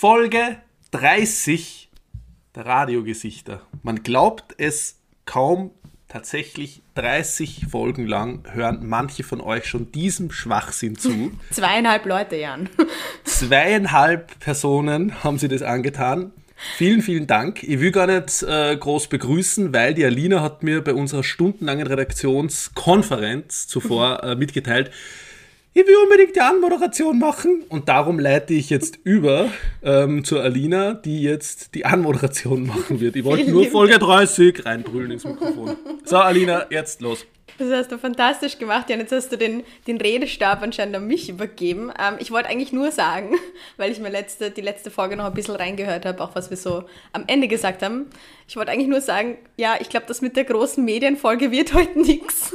Folge 30 der Radiogesichter. Man glaubt es kaum, tatsächlich 30 Folgen lang hören manche von euch schon diesem Schwachsinn zu. Zweieinhalb Leute, Jan. Zweieinhalb Personen haben sie das angetan. Vielen, vielen Dank. Ich will gar nicht äh, groß begrüßen, weil die Alina hat mir bei unserer stundenlangen Redaktionskonferenz zuvor äh, mitgeteilt, ich will unbedingt die Anmoderation machen und darum leite ich jetzt über ähm, zur Alina, die jetzt die Anmoderation machen wird. Ich wollte nur Folge 30 reinbrüllen ins Mikrofon. So, Alina, jetzt los. Das hast du fantastisch gemacht, Jan. Jetzt hast du den, den Redestab anscheinend an mich übergeben. Ähm, ich wollte eigentlich nur sagen, weil ich mir letzte, die letzte Folge noch ein bisschen reingehört habe, auch was wir so am Ende gesagt haben. Ich wollte eigentlich nur sagen, ja, ich glaube, das mit der großen Medienfolge wird heute nichts.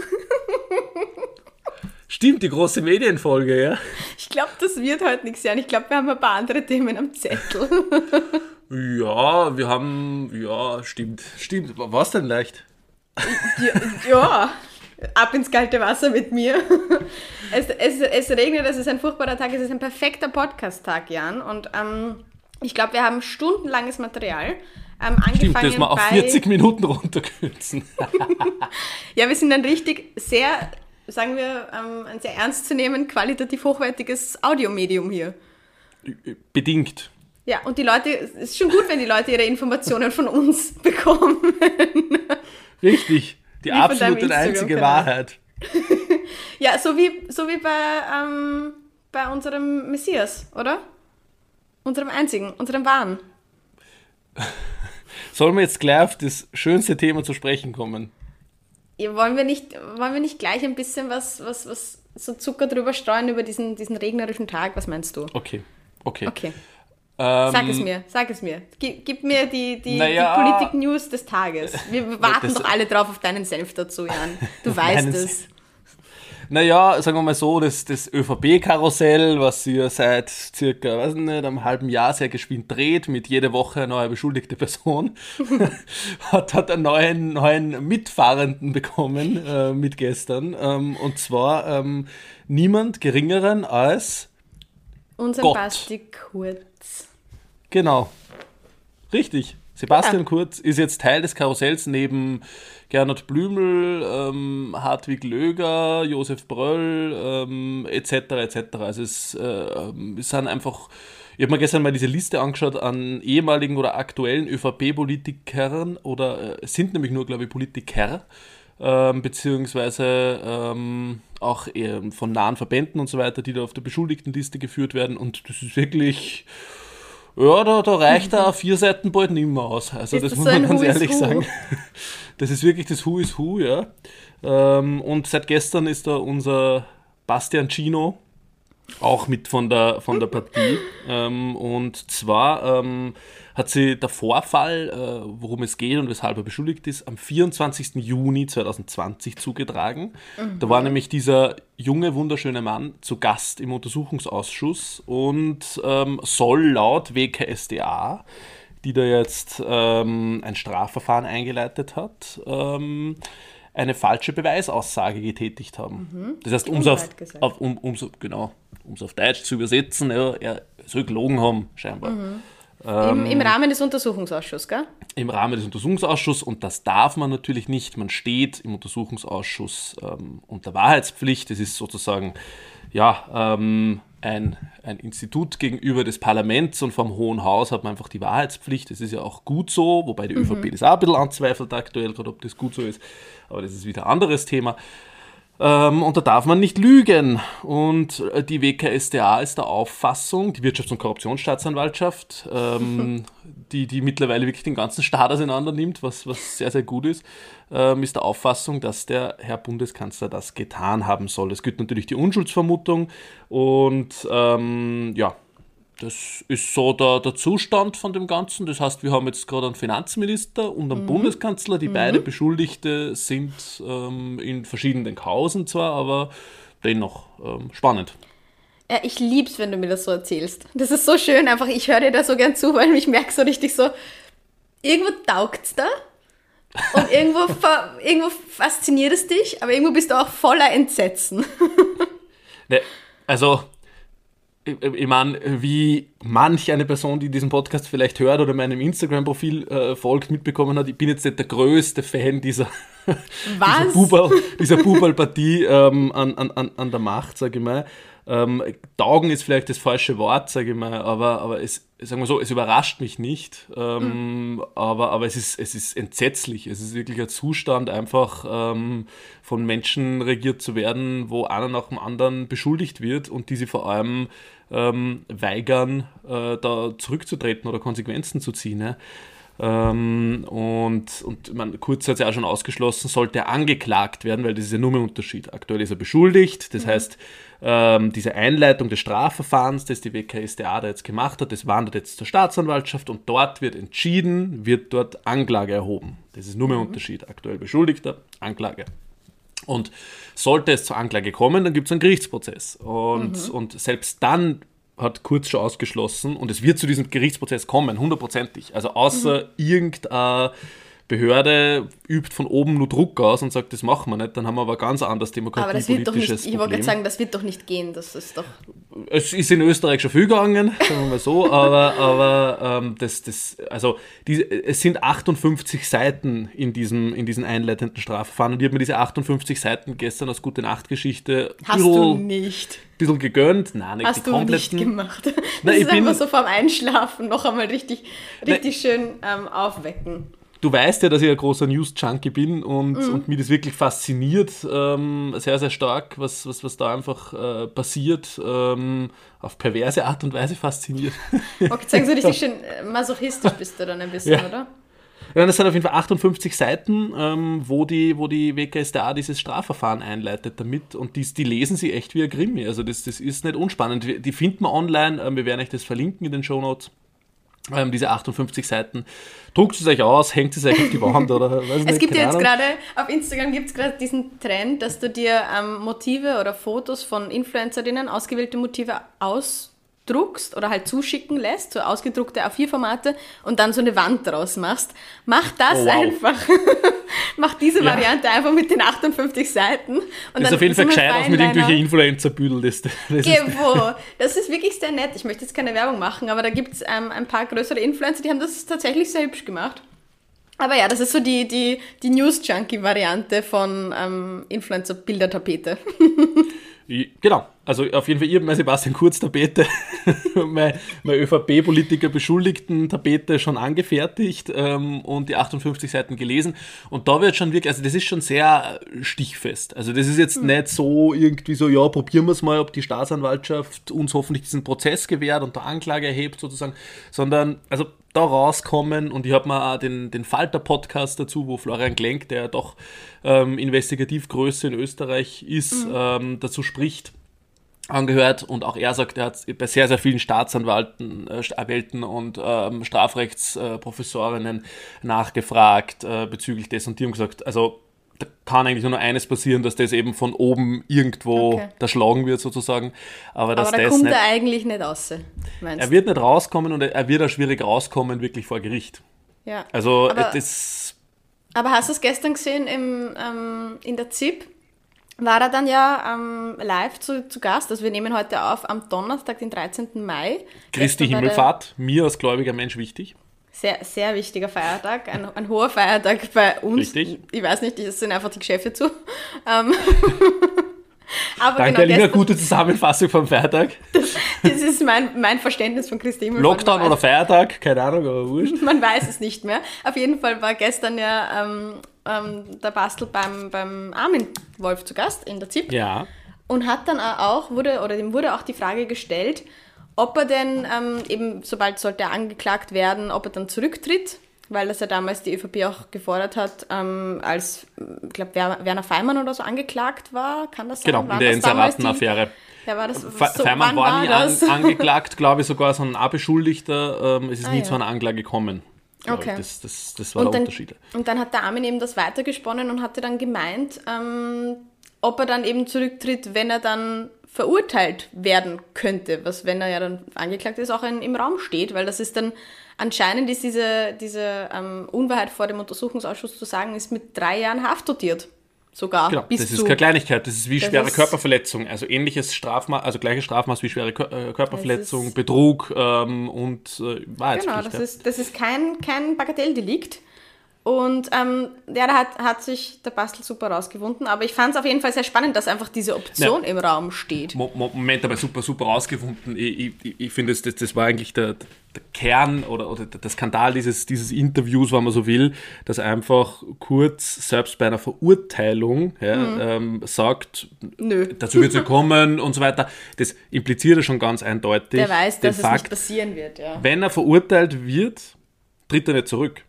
Stimmt, die große Medienfolge, ja. Ich glaube, das wird heute nichts, Jan. Ich glaube, wir haben ein paar andere Themen am Zettel. ja, wir haben, ja, stimmt, stimmt. Was denn leicht? ja, ja ab ins kalte Wasser mit mir. Es, es, es regnet, es ist ein furchtbarer Tag, es ist ein perfekter Podcast-Tag, Jan. Und ähm, ich glaube, wir haben stundenlanges Material. Ähm, Stimmt, das mal auf 40 Minuten runterkürzen. ja, wir sind ein richtig sehr, sagen wir, ähm, ein sehr ernstzunehmend, qualitativ hochwertiges Audiomedium hier. Bedingt. Ja, und die Leute, es ist schon gut, wenn die Leute ihre Informationen von uns bekommen. Richtig. Die wie absolute und einzige Wahrheit. ja, so wie, so wie bei, ähm, bei unserem Messias, oder? Unserem einzigen, unserem wahren. Sollen wir jetzt gleich auf das schönste Thema zu sprechen kommen? Wollen, wir nicht, wollen wir nicht gleich ein bisschen was, was, was so Zucker drüber streuen über diesen, diesen regnerischen Tag? Was meinst du? Okay, okay. Okay. Ähm, sag es mir, sag es mir. Gib, gib mir die, die, naja, die Politik-News des Tages. Wir warten doch alle drauf auf deinen Senf dazu, Jan. Du weißt es. Naja, sagen wir mal so, das, das ÖVP-Karussell, was sie ja seit circa, weiß nicht, einem halben Jahr sehr geschwind dreht, mit jeder Woche eine neue beschuldigte Person, hat, hat einen neuen, neuen Mitfahrenden bekommen äh, mit gestern. Ähm, und zwar ähm, niemand geringeren als unser Gott. Basti Kurz. Genau. Richtig. Sebastian ja. Kurz ist jetzt Teil des Karussells neben Gernot Blümel, ähm, Hartwig Löger, Josef Bröll ähm, etc. etc. Also es, äh, es sind einfach, ich habe mir gestern mal diese Liste angeschaut an ehemaligen oder aktuellen ÖVP-Politikern oder äh, sind nämlich nur, glaube ich, Politiker, ähm, beziehungsweise ähm, auch von nahen Verbänden und so weiter, die da auf der Beschuldigtenliste geführt werden und das ist wirklich ja, da, da reicht da vier Seiten bald nicht mehr aus. Also ist das, das muss so man ganz ehrlich sagen. Das ist wirklich das Who is Who, ja. Ähm, und seit gestern ist da unser Bastian Cino auch mit von der, von der Partie. Ähm, und zwar ähm, hat sie der Vorfall, äh, worum es geht und weshalb er beschuldigt ist, am 24. Juni 2020 zugetragen. Mhm. Da war nämlich dieser junge, wunderschöne Mann zu Gast im Untersuchungsausschuss und ähm, soll laut WKSDA, die da jetzt ähm, ein Strafverfahren eingeleitet hat, ähm, eine falsche Beweisaussage getätigt haben. Mhm. Das heißt, um es auf, auf, um, um's, genau, auf Deutsch zu übersetzen, ja, er soll gelogen haben, scheinbar. Mhm. Ähm, Im, Im, Rahmen des Untersuchungsausschusses, gell? Im Rahmen des Untersuchungsausschusses und das darf man natürlich nicht. Man steht im Untersuchungsausschuss ähm, unter Wahrheitspflicht. Das ist sozusagen ja, ähm, ein, ein Institut gegenüber des Parlaments und vom Hohen Haus hat man einfach die Wahrheitspflicht. Das ist ja auch gut so, wobei die mhm. ÖVP das auch ein bisschen anzweifelt aktuell, gerade ob das gut so ist. Aber das ist wieder ein anderes Thema. Ähm, und da darf man nicht lügen. Und äh, die WKSDA ist der Auffassung, die Wirtschafts- und Korruptionsstaatsanwaltschaft, ähm, die, die mittlerweile wirklich den ganzen Staat auseinander nimmt, was, was sehr, sehr gut ist, ähm, ist der Auffassung, dass der Herr Bundeskanzler das getan haben soll. Es gibt natürlich die Unschuldsvermutung und ähm, ja, das ist so der, der Zustand von dem Ganzen. Das heißt, wir haben jetzt gerade einen Finanzminister und einen mhm. Bundeskanzler, die mhm. beide Beschuldigte sind ähm, in verschiedenen Kausen zwar, aber dennoch ähm, spannend. Ja, ich lieb's, wenn du mir das so erzählst. Das ist so schön, einfach, ich höre dir da so gern zu, weil ich merke so richtig so, irgendwo taugt's da und irgendwo, irgendwo fasziniert es dich, aber irgendwo bist du auch voller Entsetzen. ne, also ich meine, wie manch eine Person, die diesen Podcast vielleicht hört oder meinem Instagram-Profil äh, folgt, mitbekommen hat, ich bin jetzt nicht der größte Fan dieser, dieser, Bubal, dieser Bubal-Partie ähm, an, an, an der Macht, sage ich mal. Ähm, taugen ist vielleicht das falsche Wort, sage ich mal, aber, aber es, sagen wir so, es überrascht mich nicht, ähm, mhm. aber, aber es, ist, es ist entsetzlich. Es ist wirklich ein Zustand, einfach ähm, von Menschen regiert zu werden, wo einer nach dem anderen beschuldigt wird und die sie vor allem ähm, weigern, äh, da zurückzutreten oder Konsequenzen zu ziehen. Ne? Ähm, und und man, Kurz hat es ja auch schon ausgeschlossen, sollte er angeklagt werden, weil das ist ja nur ein Unterschied. Aktuell ist er beschuldigt, das mhm. heißt, ähm, diese Einleitung des Strafverfahrens, das die WKSDA da jetzt gemacht hat, das wandert jetzt zur Staatsanwaltschaft und dort wird entschieden, wird dort Anklage erhoben. Das ist nur ein mhm. Unterschied. Aktuell Beschuldigter, Anklage. Und sollte es zur Anklage kommen, dann gibt es einen Gerichtsprozess. Und, mhm. und selbst dann hat Kurz schon ausgeschlossen und es wird zu diesem Gerichtsprozess kommen, hundertprozentig. Also außer mhm. irgendein Behörde übt von oben nur Druck aus und sagt, das machen wir nicht, dann haben wir aber ganz anderes demokratiepolitisches aber das wird doch nicht, Ich wollte gerade sagen, das wird doch nicht gehen, das ist doch... Es ist in Österreich schon viel gegangen, sagen wir mal so, aber, aber ähm, das, das, also die, es sind 58 Seiten in diesem, in diesem einleitenden Strafverfahren und ich habe mir diese 58 Seiten gestern als Gute-Nacht-Geschichte Hast du nicht bisschen gegönnt. Nein, nicht Hast die kompletten. du nicht gemacht. Das Nein, ist einfach so vorm Einschlafen noch einmal richtig, richtig Nein. schön ähm, aufwecken du weißt ja, dass ich ein großer News-Junkie bin und, mhm. und mich das wirklich fasziniert, ähm, sehr, sehr stark, was, was, was da einfach äh, passiert, ähm, auf perverse Art und Weise fasziniert. Okay, sagen Sie richtig schön äh, masochistisch bist du dann ein bisschen, ja. oder? Ja, das sind auf jeden Fall 58 Seiten, ähm, wo, die, wo die WKSDA dieses Strafverfahren einleitet damit und die, die lesen sie echt wie ein Krimi. Also das, das ist nicht unspannend. Die finden wir online, ähm, wir werden euch das verlinken in den Show Notes ähm, diese 58 Seiten. Druckt es euch aus, hängt es euch auf die Wand oder? Weiß Es nicht, gibt jetzt gerade, auf Instagram gibt es gerade diesen Trend, dass du dir ähm, Motive oder Fotos von Influencerinnen, ausgewählte Motive aus druckst oder halt zuschicken lässt, so ausgedruckte A4-Formate und dann so eine Wand draus machst. Mach das oh, wow. einfach. Mach diese ja. Variante einfach mit den 58 Seiten. Und das ist auf jeden Fall gescheit aus mit irgendwelchen Influencer-Büdel. Das, das, ist das ist wirklich sehr nett. Ich möchte jetzt keine Werbung machen, aber da gibt es ähm, ein paar größere Influencer, die haben das tatsächlich sehr hübsch gemacht. Aber ja, das ist so die, die, die News-Junkie-Variante von ähm, Influencer-Bildertapete. genau, also auf jeden Fall, ich habe mein Sebastian Kurz Tapete, meine, meine ÖVP-Politiker beschuldigten Tapete schon angefertigt ähm, und die 58 Seiten gelesen. Und da wird schon wirklich, also das ist schon sehr stichfest. Also das ist jetzt mhm. nicht so irgendwie so, ja, probieren wir es mal, ob die Staatsanwaltschaft uns hoffentlich diesen Prozess gewährt und der Anklage erhebt sozusagen, sondern also da rauskommen. Und ich habe mir auch den, den Falter-Podcast dazu, wo Florian Klenk, der ja doch ähm, Investigativgröße in Österreich ist, mhm. ähm, dazu spricht angehört. Und auch er sagt, er hat bei sehr, sehr vielen Staatsanwalten äh, und ähm, Strafrechtsprofessorinnen nachgefragt äh, bezüglich des. Und die haben gesagt, also da kann eigentlich nur noch eines passieren, dass das eben von oben irgendwo okay. erschlagen wird sozusagen. Aber, dass Aber da das kommt nicht, er eigentlich nicht raus. Er wird nicht rauskommen und er wird auch schwierig rauskommen wirklich vor Gericht. Ja. Also aber, das... Aber hast du es gestern gesehen im, ähm, in der ZIP? war er dann ja ähm, live zu, zu Gast. Also wir nehmen heute auf am Donnerstag, den 13. Mai. Christi Himmelfahrt, mir als gläubiger Mensch wichtig. Sehr, sehr wichtiger Feiertag, ein, ein hoher Feiertag bei uns. Richtig. Ich weiß nicht, das sind einfach die Geschäfte zu. Ähm, Aber Danke, genau, eine gute Zusammenfassung vom Feiertag. Das, das ist mein, mein Verständnis von Christi Himmelfahrt. Lockdown oder Feiertag, keine Ahnung, aber wurscht. Man weiß es nicht mehr. Auf jeden Fall war gestern ja ähm, ähm, der Bastel beim, beim Armin Wolf zu Gast in der ZIP. Ja. Und hat dann auch, wurde, oder dem wurde auch die Frage gestellt, ob er denn ähm, eben, sobald sollte er angeklagt werden, ob er dann zurücktritt, weil das ja damals die ÖVP auch gefordert hat, ähm, als, ich glaube, Werner Feimann oder so angeklagt war, kann das sein? Genau, in der Inseratenaffäre. Ja, war das, so, Feimann war, war nie an, angeklagt, glaube ich, sogar, sondern ein Beschuldigter. Ähm, es ist ah, nie ja. zu einer Anklage gekommen. Okay. Das, das, das war und der dann, Unterschied. Und dann hat der Armin eben das weitergesponnen und hatte dann gemeint, ähm, ob er dann eben zurücktritt, wenn er dann verurteilt werden könnte, was, wenn er ja dann angeklagt ist, auch in, im Raum steht, weil das ist dann, anscheinend ist diese, diese ähm, Unwahrheit vor dem Untersuchungsausschuss zu sagen, ist mit drei Jahren Haft dotiert. sogar. Genau, das ist keine Kleinigkeit, das ist wie Das schwere ist- Körperverletzung. Also ähnliches Strafmaß, also gleiches Strafmaß wie schwere äh, Körperverletzung, Betrug ähm, und äh, Wahrheitspflicht. Genau, das ist, das ist kein, kein Bagatelldelikt. Und ähm, ja, da hat, hat sich der Bastel super rausgewunden. Aber ich fand es auf jeden Fall sehr spannend, dass einfach diese Option im Raum steht. Mo- Mo- Moment, aber super, super rausgefunden. Ich, ich, ich- finde, das, das, das war eigentlich der, der Kern oder, oder der Skandal dieses, dieses Interviews, wenn man so will, dass einfach Kurz selbst bei einer Verurteilung ja, Mhm. ähm, sagt, Nö. dazu wird es nicht kommen und so weiter. Das impliziert er schon ganz eindeutig. Der weiß, dass es nicht passieren wird, ja. wenn er verurteilt wird, tritt er nicht zurück.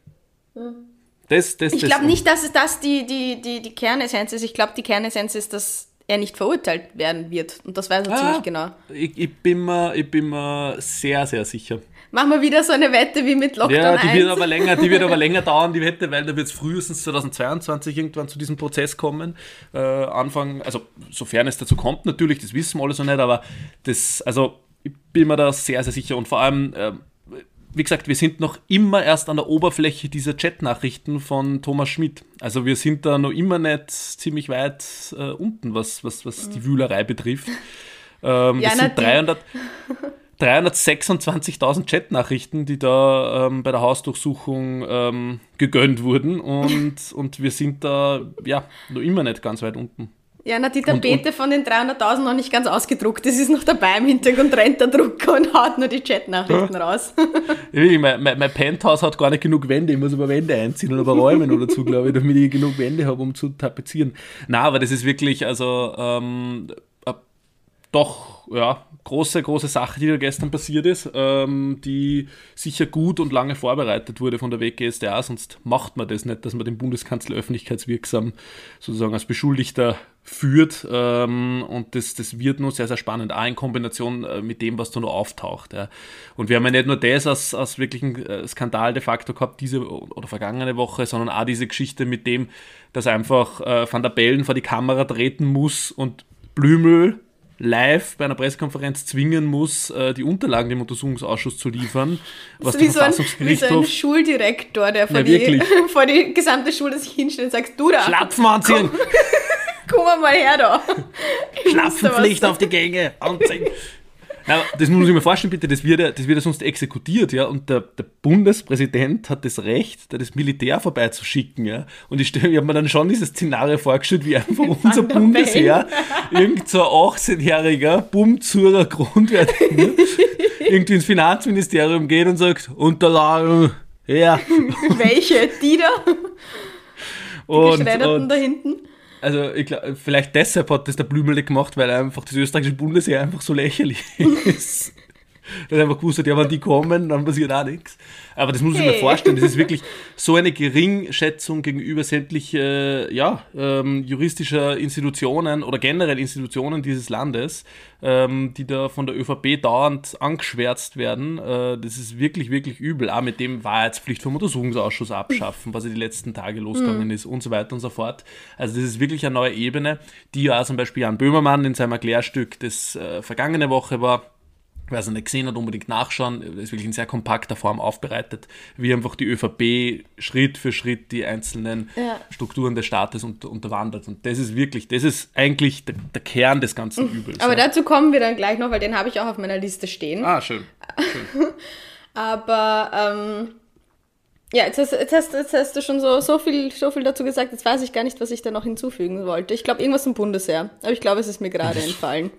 Das, das, Ich glaube nicht, dass es das die, die, die, die Kernessenz ist. Ich glaube, die Kernessenz ist, dass er nicht verurteilt werden wird. Und das weiß er Ah, ziemlich genau. Ich, ich, bin mir, ich bin mir sehr, sehr sicher. Machen wir wieder so eine Wette wie mit Lockdown Ja, die 1. wird aber länger, die wird aber länger dauern, die Wette, weil da wird es frühestens 2022 irgendwann zu diesem Prozess kommen. Äh, Anfang, also sofern es dazu kommt natürlich, das wissen wir alles noch nicht, aber das, also ich bin mir da sehr, sehr sicher und vor allem, äh, wie gesagt, wir sind noch immer erst an der Oberfläche dieser Chat-Nachrichten von Thomas Schmidt. Also wir sind da noch immer nicht ziemlich weit äh, unten, was, was, was die Wühlerei betrifft. Ähm, Ja, das na, sind die- 300, 326.000 Chatnachrichten, die da ähm, bei der Hausdurchsuchung ähm, gegönnt wurden und, und wir sind da ja noch immer nicht ganz weit unten. Ja, na, die Tapete von den 300.000 noch nicht ganz ausgedruckt. Das ist noch dabei im Hintergrund, rennt der Drucker und haut nur die Chatnachrichten raus. Wirklich, mein, mein, mein Penthouse hat gar nicht genug Wände, ich muss aber Wände einziehen und aber Räume noch dazu, glaube ich, damit ich genug Wände habe, um zu tapezieren. Na, aber das ist wirklich, also ähm, äh, doch, ja, große, große Sache, die da gestern passiert ist, ähm, die sicher gut und lange vorbereitet wurde von der WGSDA, sonst macht man das nicht, dass man den Bundeskanzler öffentlichkeitswirksam sozusagen als Beschuldigter führt ähm, und das, das wird nur sehr, sehr spannend, auch in Kombination äh, mit dem, was da noch auftaucht. Ja. Und wir haben ja nicht nur das als, als wirklichen äh, Skandal de facto gehabt, diese oder vergangene Woche, sondern auch diese Geschichte mit dem, dass einfach äh, Van der Bellen vor die Kamera treten muss und Blümel live bei einer Pressekonferenz zwingen muss, äh, die Unterlagen dem Untersuchungsausschuss zu liefern, was ist wie so, ein, wie so ein Schuldirektor, der vor, Na, die, vor die gesamte Schule sich hinstellt und sagt, du da, Schlapfen anziehen, komm mal her da. Schlapfenpflicht auf die Gänge anziehen. Das muss ich mir vorstellen, bitte, das wird ja, das wird ja sonst exekutiert, ja, und der, der Bundespräsident hat das Recht, da das Militär vorbeizuschicken, ja, und ich, stell- ich habe mir dann schon dieses Szenario vorgestellt, wie einfach unser Bundesheer, irgend so ein 18-jähriger Bumzurer Grundwert, irgendwie ins Finanzministerium geht und sagt, Unterlagen, ja, Welche? Die da? Die und, Geschredderten und da hinten? Also glaub, vielleicht deshalb hat das der Blümel nicht gemacht, weil einfach das österreichische Bundesheer einfach so lächerlich ist. Er einfach gewusst hat, ja, wenn die kommen, dann passiert auch nichts. Aber das muss ich mir Hey. vorstellen, das ist wirklich so eine Geringschätzung gegenüber sämtliche ja, ähm, juristischer Institutionen oder generell Institutionen dieses Landes, ähm, die da von der ÖVP dauernd angeschwärzt werden. Äh, das ist wirklich, wirklich übel. Auch mit dem Wahrheitspflicht vom Untersuchungsausschuss abschaffen, was ja die letzten Tage losgegangen ist und so weiter und so fort. Also das ist wirklich eine neue Ebene, die ja auch zum Beispiel Jan Böhmermann in seinem Erklärstück, das äh, vergangene Woche war, Wer es nicht gesehen hat, unbedingt nachschauen. Das ist wirklich in sehr kompakter Form aufbereitet, wie einfach die ÖVP Schritt für Schritt die einzelnen Ja. Strukturen des Staates unter, unterwandert. Und das ist wirklich, das ist eigentlich der, der Kern des ganzen Übels. Aber ja. dazu kommen wir dann gleich noch, weil den habe ich auch auf meiner Liste stehen. Ah, schön. Aber ähm, ja, jetzt hast, jetzt, hast, jetzt hast du schon so, so, viel, so viel dazu gesagt, jetzt weiß ich gar nicht, was ich da noch hinzufügen wollte. Ich glaube, irgendwas zum Bundesheer. Aber ich glaube, es ist mir gerade entfallen.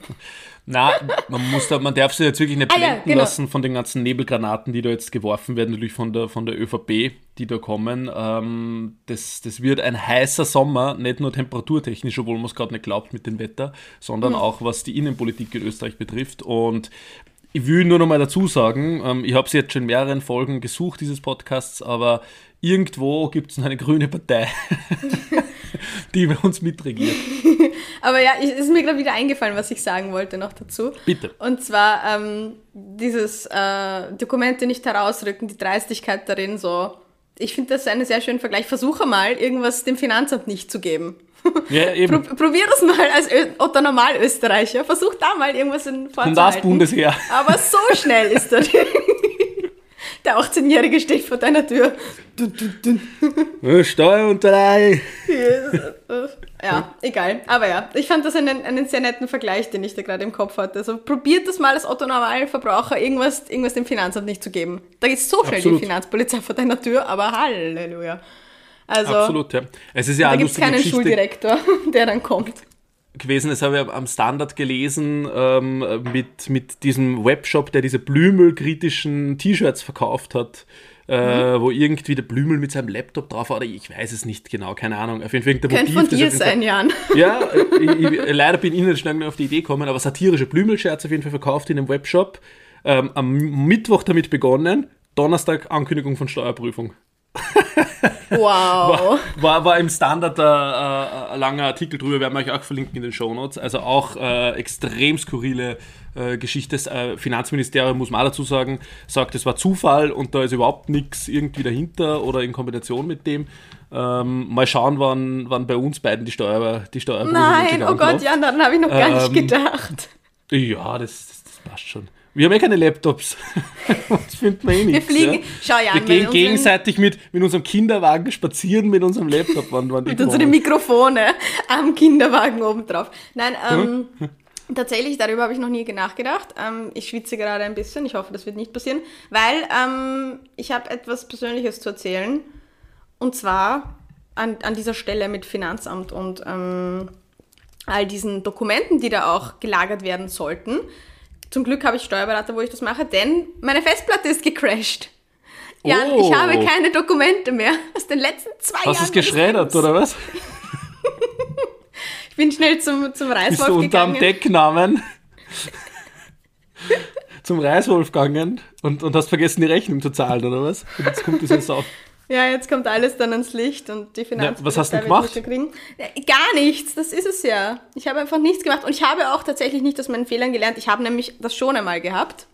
Na, man muss da, man darf sich jetzt wirklich nicht Ah ja, blenden genau. lassen von den ganzen Nebelgranaten, die da jetzt geworfen werden, natürlich von der, von der ÖVP, die da kommen. Ähm, das, das wird ein heißer Sommer, nicht nur temperaturtechnisch, obwohl man es gerade nicht glaubt mit dem Wetter, sondern Hm. auch was die Innenpolitik in Österreich betrifft. Und ich will nur noch mal dazu sagen, ähm, ich habe es jetzt schon in mehreren Folgen gesucht, dieses Podcasts, aber irgendwo gibt es eine grüne Partei, die bei uns mitregiert. Aber ja, es ist mir gerade wieder eingefallen, was ich sagen wollte noch dazu. Bitte. Und zwar ähm, dieses äh, Dokumente nicht herausrücken, die Dreistigkeit darin so. Ich finde das einen sehr schönen Vergleich. Versuche mal, irgendwas dem Finanzamt nicht zu geben. Ja, eben. Pro probier das mal als Ö Otto Normalösterreicher. Versuch da mal irgendwas in Und das vorzuhalten. Bundesheer. Aber so schnell ist der Der 18-Jährige steht vor deiner Tür. Dun, dun, dun. Steuerunterlage. ja, egal. Aber ja, ich fand das einen, einen sehr netten Vergleich, den ich da gerade im Kopf hatte. Also probiert das mal als Otto-Normalverbraucher, irgendwas, irgendwas dem Finanzamt nicht zu geben. Da ist so schnell Absolut. die Finanzpolizei vor deiner Tür, aber Halleluja. Also, Absolut, ja. Es ist ja da gibt es keinen Geschichte Schuldirektor, der dann kommt. Gewesen, das habe ich am Standard gelesen, ähm, mit, mit diesem Webshop, der diese Blümel-kritischen T-Shirts verkauft hat. Äh, Mhm. wo irgendwie der Blümel mit seinem Laptop drauf war, oder ich weiß es nicht genau, keine Ahnung. Auf jeden Fall irgendein Könnte von dir sein, Jan. Ja, äh, ich, ich, leider bin ich nicht schnell auf die Idee gekommen, aber satirische Blümelshirts auf jeden Fall verkauft in einem Webshop. Ähm, am Mittwoch damit begonnen, Donnerstag Ankündigung von Steuerprüfung. Wow. War, war im Standard äh, äh, ein langer Artikel drüber, werden wir euch auch verlinken in den Shownotes. Also auch äh, extrem skurrile äh, Geschichte. Das äh, Finanzministerium, muss man auch dazu sagen, sagt, es war Zufall und da ist überhaupt nichts irgendwie dahinter oder in Kombination mit dem. Ähm, mal schauen, wann, wann bei uns beiden die Steuer, die Steuerprüfung Nein, oh Gott. Jan, daran habe ich noch gar nicht Ähm, gedacht. Ja, das, das, das passt schon. Wir haben ja keine Laptops. das finden wir eh Wir nichts. fliegen, Ja. schau Jan, Wir gehen gegenseitig mit, mit unserem Kinderwagen spazieren mit unserem Laptop. Wann, wann Mit unseren Mikrofone am Kinderwagen oben drauf. Nein, ähm, tatsächlich, darüber habe ich noch nie nachgedacht. Ähm, ich schwitze gerade ein bisschen. Ich hoffe, das wird nicht passieren, weil ähm, ich habe etwas Persönliches zu erzählen. Und zwar an, an dieser Stelle mit Finanzamt und ähm, all diesen Dokumenten, die da auch gelagert werden sollten. Zum Glück habe ich Steuerberater, wo ich das mache, denn meine Festplatte ist gecrashed. Jan, Oh. ich habe keine Dokumente mehr aus den letzten zwei Jahren. Hast du es geschreddert, oder was? Ich bin schnell zum, zum Bist Reiswolf du unterm gegangen. Decknamen zum Reiswolf gegangen und, und hast vergessen, die Rechnung zu zahlen, oder was? Und jetzt kommt dieses auf. Ja, jetzt kommt alles dann ans Licht und die Finanzpolizei was hast du gemacht? kriegen. Ja, Gar nichts, das ist es ja. Ich habe einfach nichts gemacht und ich habe auch tatsächlich nicht aus meinen Fehlern gelernt. Ich habe nämlich das schon einmal gehabt.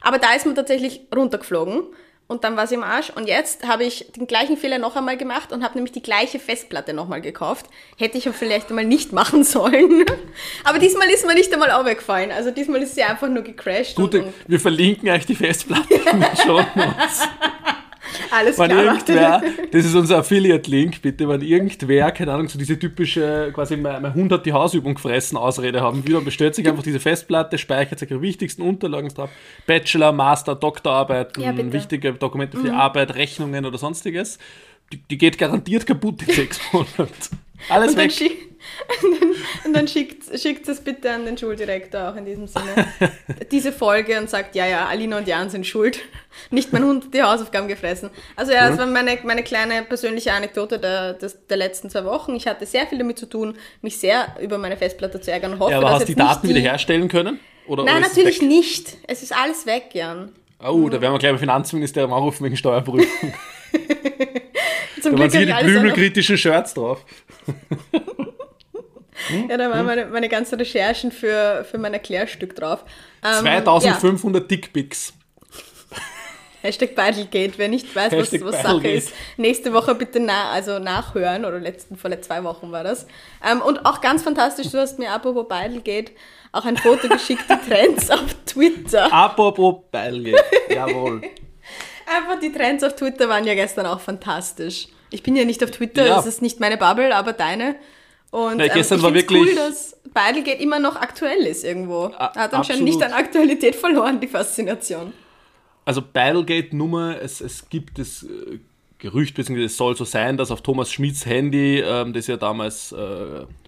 Aber da ist man tatsächlich runtergeflogen und dann war sie im Arsch. Und jetzt habe ich den gleichen Fehler noch einmal gemacht und habe nämlich die gleiche Festplatte nochmal gekauft. Hätte ich vielleicht einmal nicht machen sollen. Aber diesmal ist mir nicht einmal aufgefallen. Also diesmal ist sie einfach nur gecrashed. Gute, wir verlinken euch die Festplatte Shownotes. alles Wenn klar. irgendwer, das ist unser Affiliate-Link, bitte, wenn irgendwer, keine Ahnung, so diese typische, quasi mein, Hund hat die Hausübung gefressen, Ausrede haben will, dann bestellt sich einfach diese Festplatte, speichert sich ihre wichtigsten Unterlagen drauf, Bachelor, Master, Doktorarbeiten, Ja, wichtige Dokumente für die Arbeit, Rechnungen oder sonstiges. Die, die geht garantiert kaputt in sechs Monaten. Alles Und weg. Und dann, und dann schickt, schickt es bitte an den Schuldirektor auch in diesem Sinne. Diese Folge und sagt, ja, ja, Alina und Jan sind schuld. Nicht mein Hund hat die Hausaufgaben gefressen. Also ja, das war meine, meine kleine persönliche Anekdote der, des, der letzten zwei Wochen. Ich hatte sehr viel damit zu tun, mich sehr über meine Festplatte zu ärgern hoffe, Ja, aber dass hast du die Daten wiederherstellen können? Oder, Nein, natürlich weg? nicht. Es ist alles weg, Jan. Oh, da werden wir gleich beim Finanzministerium anrufen wegen Steuerprüfung. Zum Da waren Glück habe sie die blümelkritischen Shirts drauf. Ja, da waren meine, meine ganzen Recherchen für, für mein Erklärstück drauf. Ähm, 2500 Dickpics. Ja, Hashtag Beidelgate, wer nicht weiß, was, Hashtag was Sache Beidelgate. ist. Nächste Woche bitte na, also nachhören, oder letzten, vor zwei Wochen war das. Ähm, und auch ganz fantastisch, du hast mir apropos Beidelgate auch ein Foto geschickt, die Trends auf Twitter. Apropos Beilgate. Jawohl. Einfach die Trends auf Twitter waren ja gestern auch fantastisch. Ich bin ja nicht auf Twitter, Ja. das ist nicht meine Bubble, aber deine. Und Ja, ähm, gestern ich war wirklich- cool, dass Beidelgate immer noch aktuell ist irgendwo. A- Hat anscheinend nicht an Aktualität verloren, die Faszination. Also Beilgate-Nummer, es, es gibt das äh, Gerücht, beziehungsweise es soll so sein, dass auf Thomas Schmidts Handy, ähm, das ja damals äh,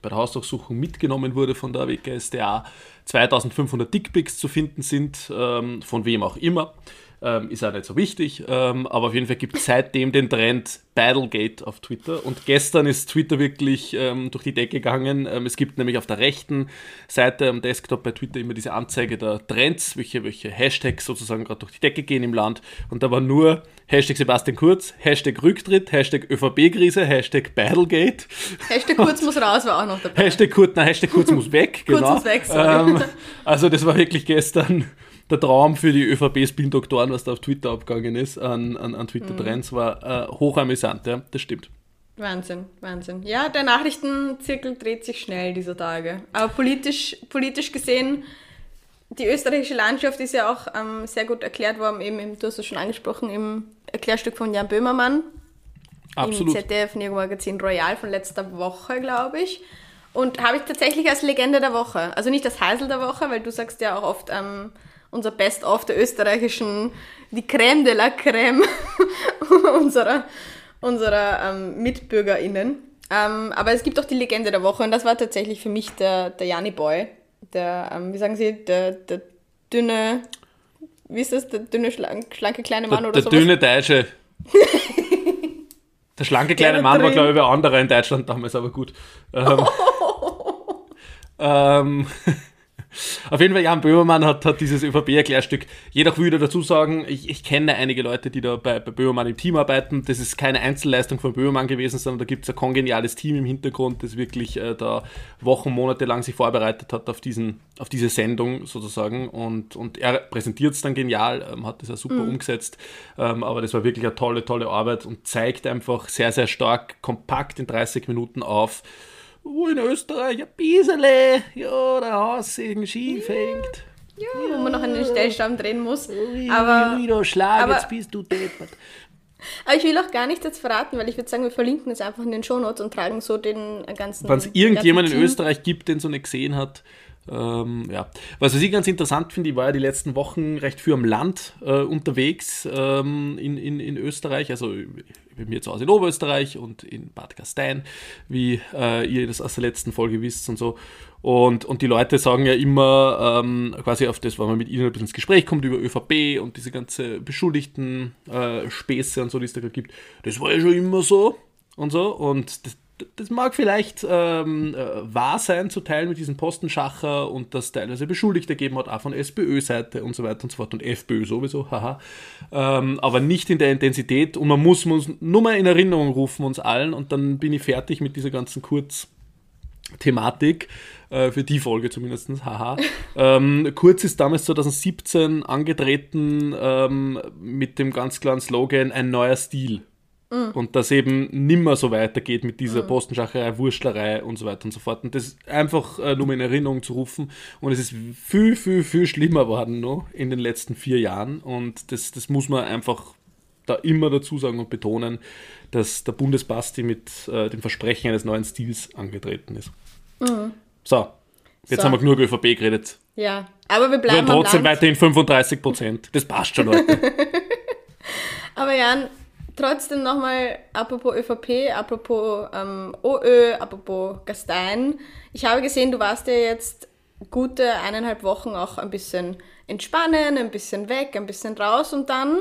bei der Hausdurchsuchung mitgenommen wurde von der WKSDA, 2500 Dickpics zu finden sind, ähm, von wem auch immer. Ähm, ist auch nicht so wichtig, ähm, aber auf jeden Fall gibt es seitdem den Trend Battlegate auf Twitter und gestern ist Twitter wirklich ähm, durch die Decke gegangen. Ähm, es gibt nämlich auf der rechten Seite am Desktop bei Twitter immer diese Anzeige der Trends, welche, welche Hashtags sozusagen gerade durch die Decke gehen im Land und da war nur Hashtag Sebastian Kurz, Hashtag Rücktritt, Hashtag ÖVP-Krise, Hashtag Battlegate, Hashtag kurz muss raus war auch noch dabei. Hashtag Kurz, nein, Hashtag Kurz muss weg, Kurz genau. muss weg, sorry. ähm, also das war wirklich gestern der Traum für die ÖVP-Spin-Doktoren, was da auf Twitter abgegangen ist, an, an, an Twitter-Trends, war äh, hochamüsant, ja, das stimmt. Wahnsinn, Wahnsinn. Ja, der Nachrichtenzirkel dreht sich schnell dieser Tage. Aber politisch, politisch gesehen, die österreichische Landschaft ist ja auch ähm, sehr gut erklärt worden, eben, im, du hast es schon angesprochen, im Erklärstück von Jan Böhmermann. Absolut. im ZDF Neo-Magazin Royal von letzter Woche, glaube ich. Und habe ich tatsächlich als Legende der Woche. Also nicht als Heisel der Woche, weil du sagst ja auch oft ähm, unser Best-of der österreichischen, die Crème de la Crème unserer, unserer ähm, MitbürgerInnen. Ähm, aber es gibt auch die Legende der Woche und das war tatsächlich für mich der, der Janni Boy. Der, ähm, wie sagen Sie, der, der dünne, wie ist das, der dünne, schlanke, kleine Mann der, oder der sowas? dünne Deutsche. der schlanke kleine da Mann war, drin. glaube ich, ein anderer in Deutschland damals, aber gut. Ähm, ähm, auf jeden Fall, Jan Böhmermann hat, hat dieses ÖVP-Erklärstück. Jedoch würde ich dazu sagen, ich, ich kenne einige Leute, die da bei, bei Böhmermann im Team arbeiten. Das ist keine Einzelleistung von Böhmermann gewesen, sondern da gibt es ein kongeniales Team im Hintergrund, das wirklich äh, da Wochen, Monate lang sich vorbereitet hat auf, diesen, auf diese Sendung sozusagen. Und, und er präsentiert es dann genial, ähm, hat das ja super umgesetzt. Ähm, aber das war wirklich eine tolle, tolle Arbeit und zeigt einfach sehr, sehr stark, kompakt in 30 Minuten auf, wo in Österreich ein bisschen ja, der Haussegen schief hängt. Ja, wo man noch einen Stellstamm drehen muss. Aber, wieder Schlag, aber- jetzt bist du deppert. aber ich will auch gar nicht jetzt verraten, weil ich würde sagen, wir verlinken es einfach in den Shownotes und tragen so den ganzen. Wenn es irgendjemand in ganzen. Österreich gibt, den so nicht gesehen hat, ähm, ja. Was ich ganz interessant finde, ich war ja die letzten Wochen recht viel am Land äh, unterwegs ähm, in, in, in Österreich, also bin mir zu Hause in Oberösterreich und in Bad Gastein, wie äh, ihr das aus der letzten Folge wisst und so. Und, und die Leute sagen ja immer ähm, quasi auf das, wenn man mit ihnen ein bisschen ins Gespräch kommt über ÖVP und diese ganze beschuldigten äh, Späße und so, die es da gibt, das war ja schon immer so und so. Und das, das mag vielleicht ähm, äh, wahr sein, zu teilen mit diesen Postenschacher und das teilweise Beschuldigte geben hat, auch von SPÖ-Seite und so weiter und so fort und FPÖ sowieso, haha. Ähm, aber nicht in der Intensität und man muss uns nur mal in Erinnerung rufen, uns allen, und dann bin ich fertig mit dieser ganzen Kurz- Thematik, äh, für die Folge zumindest, haha. ähm, Kurz ist damals 2017 angetreten ähm, mit dem ganz klaren Slogan ein neuer Stil. Und dass eben nimmer so weitergeht mit dieser Postenschacherei, Wurschlerei und so weiter und so fort. Und das einfach äh, nur mal in Erinnerung zu rufen. Und es ist viel, viel, viel schlimmer worden noch in den letzten vier Jahren. Und das, das muss man einfach da immer dazu sagen und betonen, dass der Bundesbasti mit äh, dem Versprechen eines neuen Stils angetreten ist. So, jetzt So. haben wir genug ÖVP geredet. Ja, aber wir Wir bleiben haben am trotzdem weiterhin 35 Prozent. Das passt schon, Leute. Aber Jan, trotzdem nochmal, apropos ÖVP, apropos ähm, OÖ, apropos Gastein. Ich habe gesehen, du warst ja jetzt gute eineinhalb Wochen auch ein bisschen entspannen, ein bisschen weg, ein bisschen raus und dann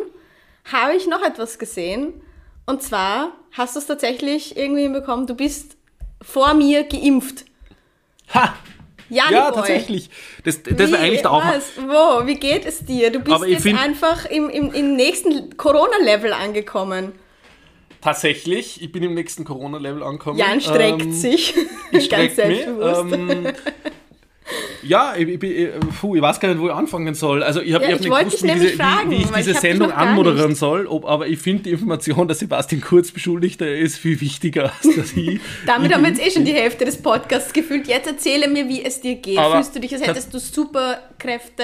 habe ich noch etwas gesehen. Und zwar hast du es tatsächlich irgendwie hinbekommen, du bist vor mir geimpft. ha! Jani Ja, tatsächlich. Das, das Wie, war eigentlich der Aufwand. was, Wo? Wie geht es dir? Du bist jetzt find- einfach im, im, im nächsten Corona-Level angekommen. Tatsächlich, ich bin im nächsten Corona-Level angekommen. Jan streckt Ähm, sich. Ich Ganz streck mich. selbstbewusst. Ähm, ja, ich, ich, ich, puh, ich weiß gar nicht, wo ich anfangen soll. Also ich habe Ja, hab ich nicht wollte gewusst, dich nämlich diese, fragen, wie, wie ich diese ich hab Sendung anmoderieren soll. Ob, aber ich finde die Information, dass Sebastian Kurz Beschuldigter ist, viel wichtiger als dass ich. Damit ich haben wir jetzt eh schon die Hälfte des Podcasts gefühlt. Jetzt erzähle mir, wie es dir geht. Aber Fühlst du dich, als hättest du Superkräfte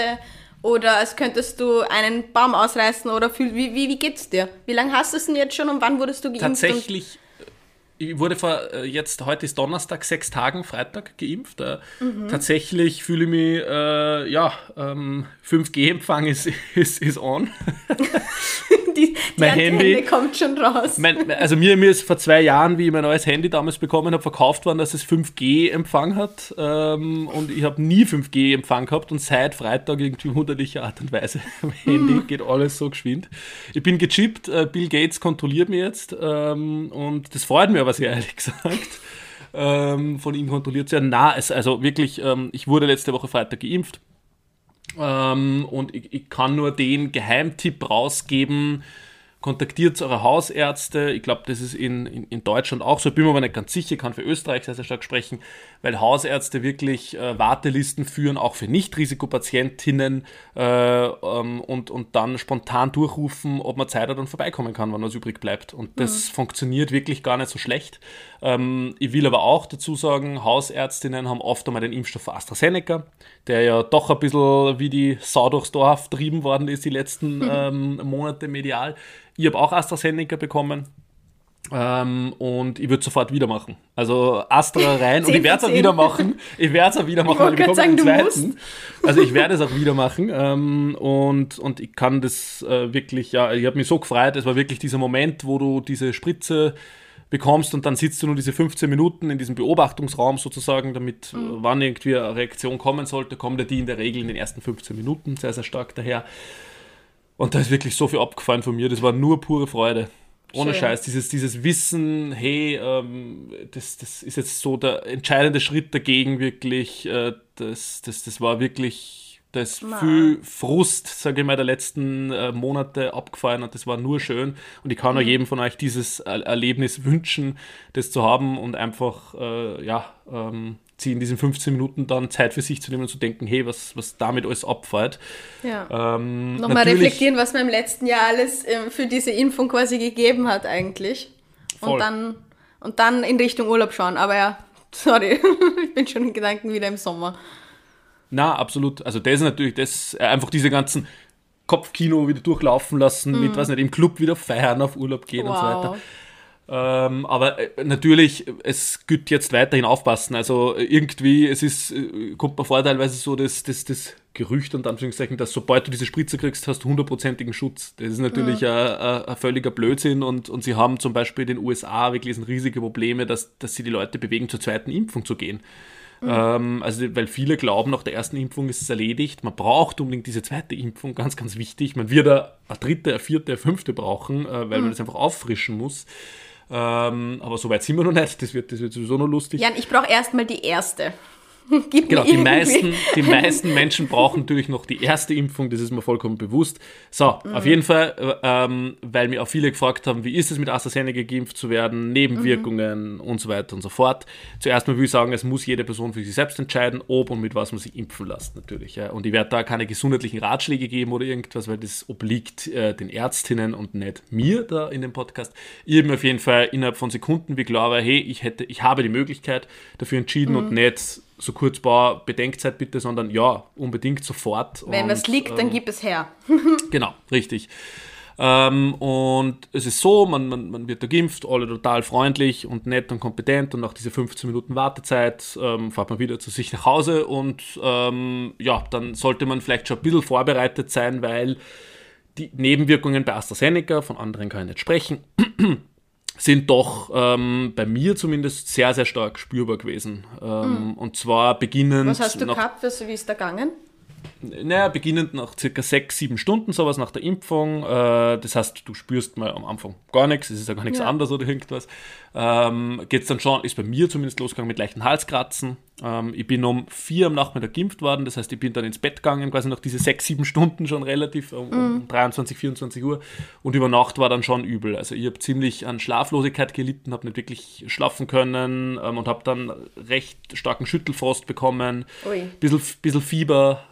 oder als könntest du einen Baum ausreißen oder fühl, wie, wie, wie geht's dir? Wie lange hast du es denn jetzt schon und wann wurdest du geimpft? Tatsächlich, ich wurde vor äh, jetzt, heute ist Donnerstag, sechs Tagen, Freitag geimpft. Äh, Mhm. Tatsächlich fühle ich mich, äh, ja, ähm, 5G-Empfang ist, ist, ist on. die die mein Antenne Handy- kommt schon raus. Mein, also mir, mir ist vor zwei Jahren, wie ich mein neues Handy damals bekommen habe, verkauft worden, dass es 5G-Empfang hat. Ähm, und ich habe nie 5G-Empfang gehabt und seit Freitag irgendwie wunderlicher Art und Weise am Handy geht alles so geschwind. Ich bin gechippt, äh, Bill Gates kontrolliert mich jetzt ähm, und das freut mich aber sehr, ehrlich gesagt. Ähm, von ihm kontrolliert zu werden. Na, es, also wirklich, ähm, ich wurde letzte Woche Freitag geimpft. Ähm, und ich, ich kann nur den Geheimtipp rausgeben, kontaktiert eure Hausärzte. Ich glaube, das ist in, in, in Deutschland auch so. Ich bin mir aber nicht ganz sicher, kann für Österreich sehr, sehr stark sprechen, weil Hausärzte wirklich äh, Wartelisten führen, auch für Nicht-Risikopatientinnen äh, ähm, und, und dann spontan durchrufen, ob man Zeit hat und vorbeikommen kann, wenn was übrig bleibt. Und das funktioniert wirklich gar nicht so schlecht. Ähm, ich will aber auch dazu sagen, Hausärztinnen haben oft einmal den Impfstoff AstraZeneca, der ja doch ein bisschen wie die Sau durchs Dorf getrieben worden ist die letzten ähm, Monate medial. Ich habe auch AstraZeneca bekommen. Ähm, und ich würde sofort wieder machen. Also Astra rein und ich werde es auch wieder machen. Ich werde es auch wieder machen, weil ich bekomme sagen, den zweiten. Also ich werde es auch wieder machen. Ähm, und, und ich kann das äh, wirklich, ja, ich habe mich so gefreut. Es war wirklich dieser Moment, wo du diese Spritze bekommst und dann sitzt du nur diese 15 Minuten in diesem Beobachtungsraum sozusagen, damit mhm. wann irgendwie eine Reaktion kommen sollte, kommt ja die in der Regel in den ersten 15 Minuten sehr, sehr stark daher. Und da ist wirklich so viel abgefallen von mir. Das war nur pure Freude. Ohne Schön. Scheiß, dieses, dieses Wissen, hey, ähm, das, das ist jetzt so der entscheidende Schritt dagegen, wirklich. Äh, das, das, das war wirklich, da ist Ma. viel Frust, sage ich mal, der letzten äh, Monate abgefallen und das war nur schön. Und ich kann mhm. auch jedem von euch dieses Erlebnis wünschen, das zu haben und einfach, äh, ja, ähm, sie in diesen 15 Minuten dann Zeit für sich zu nehmen und zu denken, hey, was, was damit alles abfällt. Ja. Ähm, Nochmal reflektieren, was man im letzten Jahr alles äh, für diese Impfung quasi gegeben hat eigentlich. Voll. Und dann, und dann in Richtung Urlaub schauen. Aber ja, sorry, ich bin schon in Gedanken wieder im Sommer. Na, absolut. Also das ist natürlich, das äh, einfach diese ganzen Kopfkino wieder durchlaufen lassen, mm. mit was nicht, im Club wieder feiern, auf Urlaub gehen wow. und so weiter. Ähm, aber äh, natürlich, es gilt jetzt weiterhin aufpassen. Also irgendwie, es ist, äh, kommt mir vor teilweise so das, das, das Gerücht und Anführungszeichen, dass sobald du diese Spritze kriegst, hast du hundertprozentigen Schutz. Das ist natürlich mhm. ein, ein, völliger Blödsinn und, und sie haben zum Beispiel in den USA wirklich riesige Probleme, dass, dass sie die Leute bewegen, zur zweiten Impfung zu gehen. Mhm. Ähm, also, weil viele glauben, nach der ersten Impfung ist es erledigt. Man braucht unbedingt diese zweite Impfung, ganz, ganz wichtig. Man wird eine, eine dritte, eine vierte, eine fünfte brauchen, äh, weil mhm. man das einfach auffrischen muss. Ähm, aber so weit sind wir noch nicht. Das wird, das wird sowieso noch lustig. Jan, ich brauche erstmal die erste. Gib genau, die meisten, die meisten Menschen brauchen natürlich noch die erste Impfung, das ist mir vollkommen bewusst. So, mhm. auf jeden Fall, äh, ähm, weil mir auch viele gefragt haben, wie ist es mit AstraZeneca geimpft zu werden, Nebenwirkungen mhm. und so weiter und so fort. Zuerst mal will ich sagen, es muss jede Person für sich selbst entscheiden, ob und mit was man sich impfen lässt, natürlich. Ja. Und ich werde da keine gesundheitlichen Ratschläge geben oder irgendwas, weil das obliegt äh, den Ärztinnen und nicht mir da in dem Podcast. Ich habe mir auf jeden Fall innerhalb von Sekunden, wie klar war, hey, ich hätte, ich habe die Möglichkeit dafür entschieden mhm. und nicht so kurz war Bedenkzeit bitte, sondern ja, unbedingt sofort. Wenn was liegt, ähm, dann gib es her. genau, richtig. Ähm, und es ist so, man, man, man wird da geimpft, alle total freundlich und nett und kompetent und nach diese 15 Minuten Wartezeit ähm, fährt man wieder zu sich nach Hause und ähm, ja, dann sollte man vielleicht schon ein bisschen vorbereitet sein, weil die Nebenwirkungen bei AstraZeneca, von anderen kann ich nicht sprechen, sind doch ähm, bei mir zumindest sehr, sehr stark spürbar gewesen. Ähm, mhm. Und zwar beginnend. Was hast du gehabt? Wie ist da gegangen? Naja, beginnend nach circa sechs, sieben Stunden, sowas nach der Impfung. Äh, das heißt, du spürst mal am Anfang gar nichts, es ist ja gar nichts ja. anderes oder irgendwas. Ähm, geht's dann schon, ist bei mir zumindest losgegangen mit leichten Halskratzen. Ähm, ich bin um vier am Nachmittag geimpft worden, das heißt, ich bin dann ins Bett gegangen, quasi nach diese sechs, sieben Stunden schon relativ, um, um 23, 24 Uhr. Und über Nacht war dann schon übel. Also ich habe ziemlich an Schlaflosigkeit gelitten, habe nicht wirklich schlafen können ähm, und habe dann recht starken Schüttelfrost bekommen, ein bisschen, bisschen Fieber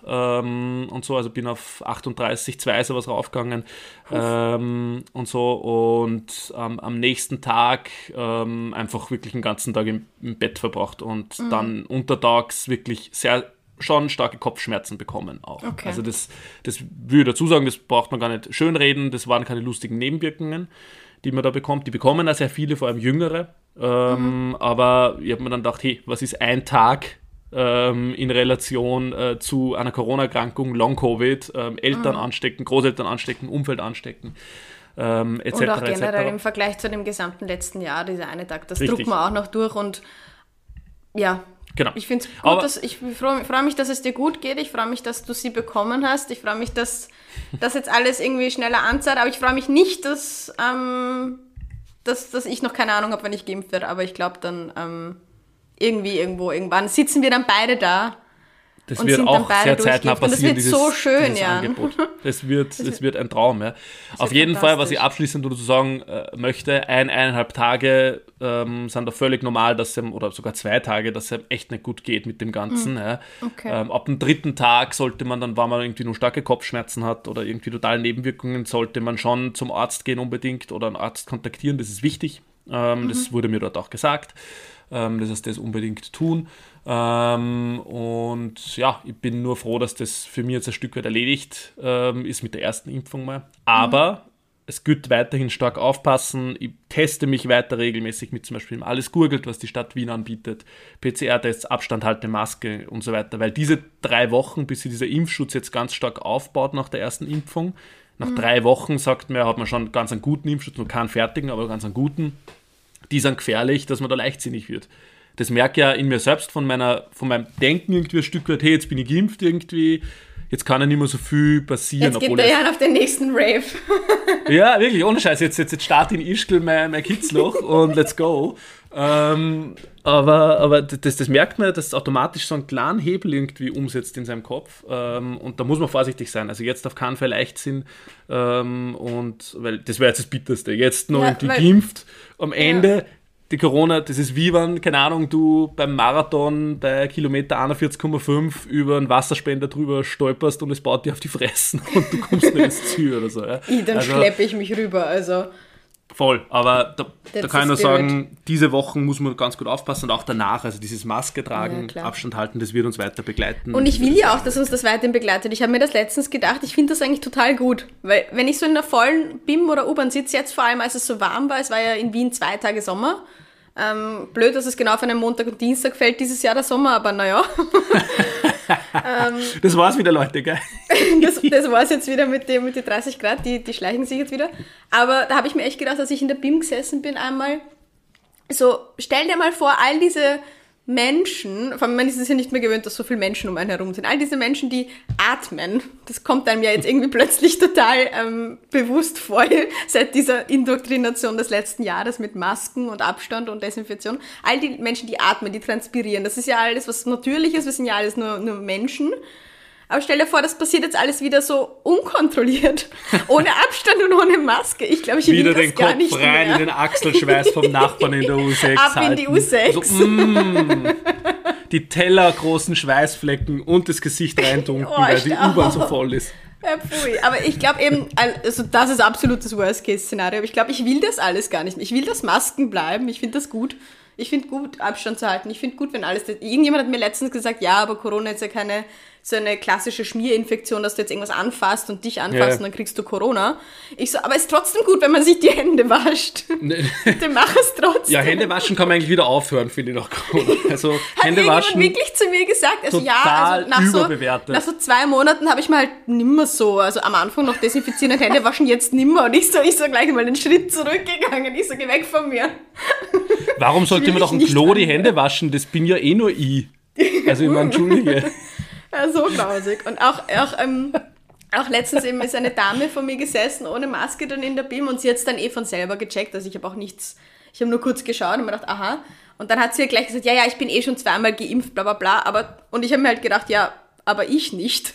ähm, und so, also bin auf 38, 2 sowas raufgegangen ähm, und so. Und ähm, am nächsten Tag ähm, einfach wirklich den ganzen Tag im, im Bett verbracht und mhm. dann untertags wirklich sehr schon starke Kopfschmerzen bekommen auch. Okay. Also das, das würde ich dazu sagen, das braucht man gar nicht schönreden, das waren keine lustigen Nebenwirkungen, die man da bekommt. Die bekommen da sehr viele, vor allem Jüngere. Ähm, mhm. Aber ich habe mir dann gedacht, hey, was ist ein Tag ähm, in Relation äh, zu einer Corona-Erkrankung, Long-Covid, ähm, Eltern mhm. anstecken, Großeltern anstecken, Umfeld anstecken? Ähm, etc. Und auch generell im Vergleich zu dem gesamten letzten Jahr, dieser eine Tag, das Richtig. druckt man auch noch durch und ja, Genau. Ich finde es gut, Aber dass, ich freue freu mich, dass es dir gut geht. Ich freue mich, dass du sie bekommen hast. Ich freue mich, dass das jetzt alles irgendwie schneller anzahlt. Aber ich freue mich nicht, dass, ähm, dass, dass ich noch keine Ahnung habe, wann ich geimpft werde. Aber ich glaube dann ähm, irgendwie, irgendwo, irgendwann sitzen wir dann beide da das und wird auch sehr zeitnah passieren. Das wird dieses, so schön, ja. Angebot. Das wird, das wird ein Traum, ja. Auf jeden Fall, was ich abschließend dazu sagen äh, möchte, ein, eineinhalb Tage ähm, sind da völlig normal, dass es, oder sogar zwei Tage, dass es echt nicht gut geht mit dem Ganzen. Mhm. Ja. Okay. Ähm, ab dem dritten Tag sollte man dann, wenn man irgendwie nur starke Kopfschmerzen hat oder irgendwie totale Nebenwirkungen, sollte man schon zum Arzt gehen unbedingt oder einen Arzt kontaktieren, das ist wichtig. Ähm, mhm. Das wurde mir dort auch gesagt. Ähm, das heißt, das unbedingt tun. Ähm, und ja, ich bin nur froh, dass das für mich jetzt ein Stück weit erledigt ähm, ist mit der ersten Impfung mal. Aber es gilt weiterhin stark aufpassen. Ich teste mich weiter regelmäßig mit zum Beispiel alles gurgelt, was die Stadt Wien anbietet, PCR-Tests, Abstand halten, Maske und so weiter. Weil diese drei Wochen, bis sich dieser Impfschutz jetzt ganz stark aufbaut nach der ersten Impfung, nach mhm. drei Wochen sagt man, hat man schon ganz einen guten Impfschutz, nur keinen fertigen, aber ganz einen guten. Die sind gefährlich, dass man da leichtsinnig wird. Das merke ich ja in mir selbst von, meiner, von meinem Denken irgendwie ein Stück weit, hey, jetzt bin ich geimpft irgendwie, jetzt kann ja nicht mehr so viel passieren. Jetzt geht der Jan auf den nächsten Rave. ja, wirklich, ohne Scheiß. Jetzt, jetzt, jetzt starte in Ischgl mein, mein Kitzloch und let's go. Ähm, aber aber das, das merkt man, dass es automatisch so einen kleinen Hebel irgendwie umsetzt in seinem Kopf. Ähm, und da muss man vorsichtig sein. Also jetzt auf keinen Fall Leichtsinn. Ähm, und weil das wäre jetzt das Bitterste. Jetzt noch ja, irgendwie geimpft. Am Ende ja die Corona, das ist wie wenn, keine Ahnung, du beim Marathon bei Kilometer 41,5 über einen Wasserspender drüber stolperst und es baut dir auf die Fressen und du kommst nicht ins Ziel oder so. Ja. Ich, dann also, schleppe ich mich rüber, also. Voll, aber da, da kann ich nur sagen, diese Wochen muss man ganz gut aufpassen und auch danach, also dieses Maske tragen, ja, Abstand halten, das wird uns weiter begleiten. Und ich will ja auch, dass uns das weiterhin begleitet. Ich habe mir das letztens gedacht, ich finde das eigentlich total gut, weil wenn ich so in einer vollen BIM oder U-Bahn sitze, jetzt vor allem als es so warm war, es war ja in Wien zwei Tage Sommer, ähm, blöd, dass es genau auf einen Montag und Dienstag fällt dieses Jahr der Sommer, aber naja. ähm, das war's wieder, Leute, gell? das, das war's jetzt wieder mit, dem, mit den 30 Grad, die, die schleichen sich jetzt wieder. Aber da habe ich mir echt gedacht, als ich in der BIM gesessen bin einmal, so, stell dir mal vor, all diese Menschen, vor allem man ist es ja nicht mehr gewöhnt, dass so viele Menschen um einen herum sind. All diese Menschen, die atmen, das kommt einem ja jetzt irgendwie plötzlich total ähm, bewusst vor, seit dieser Indoktrination des letzten Jahres mit Masken und Abstand und Desinfektion. All die Menschen, die atmen, die transpirieren, das ist ja alles was Natürliches, wir sind ja alles nur, nur Menschen. Aber stell dir vor, das passiert jetzt alles wieder so unkontrolliert, ohne Abstand und ohne Maske. Ich glaube, ich wieder will das den Kopf rein mehr. in den Achselschweiß vom Nachbarn in der U6 Ab halten. in die U6. So, mm, die tellergroßen Schweißflecken und das Gesicht reintunken, oh, weil die U-Bahn so voll ist. Ja, pfui. Aber ich glaube eben, also das ist absolut das Worst-Case-Szenario. Aber ich glaube, ich will das alles gar nicht mehr. Ich will, dass Masken bleiben. Ich finde das gut. Ich finde gut, Abstand zu halten. Ich finde gut, wenn alles. Irgendjemand hat mir letztens gesagt, ja, aber Corona ist ja keine so eine klassische Schmierinfektion, dass du jetzt irgendwas anfasst und dich anfasst ja. und dann kriegst du Corona. Ich so, aber es ist trotzdem gut, wenn man sich die Hände wascht. Nee. Dann mach es trotzdem. Ja, Hände waschen kann man eigentlich wieder aufhören, finde ich noch. Also Hat Hände waschen. wirklich zu mir gesagt, also ja, also nach so, nach so zwei Monaten habe ich mal halt nimmer so, also am Anfang noch desinfizieren und Hände waschen, jetzt nimmer. Und ich so, ich so gleich mal einen Schritt zurückgegangen. Ich so, geh weg von mir. Warum sollte man doch ein Klo die Hände waschen? Das bin ja eh nur ich. Also ich meine, entschuldige. Ja, so grausig. Und auch, auch, ähm, auch letztens eben ist eine Dame vor mir gesessen, ohne Maske dann in der BIM und sie hat es dann eh von selber gecheckt. Also ich habe auch nichts, ich habe nur kurz geschaut und mir gedacht, aha. Und dann hat sie ja gleich gesagt, ja, ja, ich bin eh schon zweimal geimpft, bla bla bla. Aber, und ich habe mir halt gedacht, ja, aber ich nicht.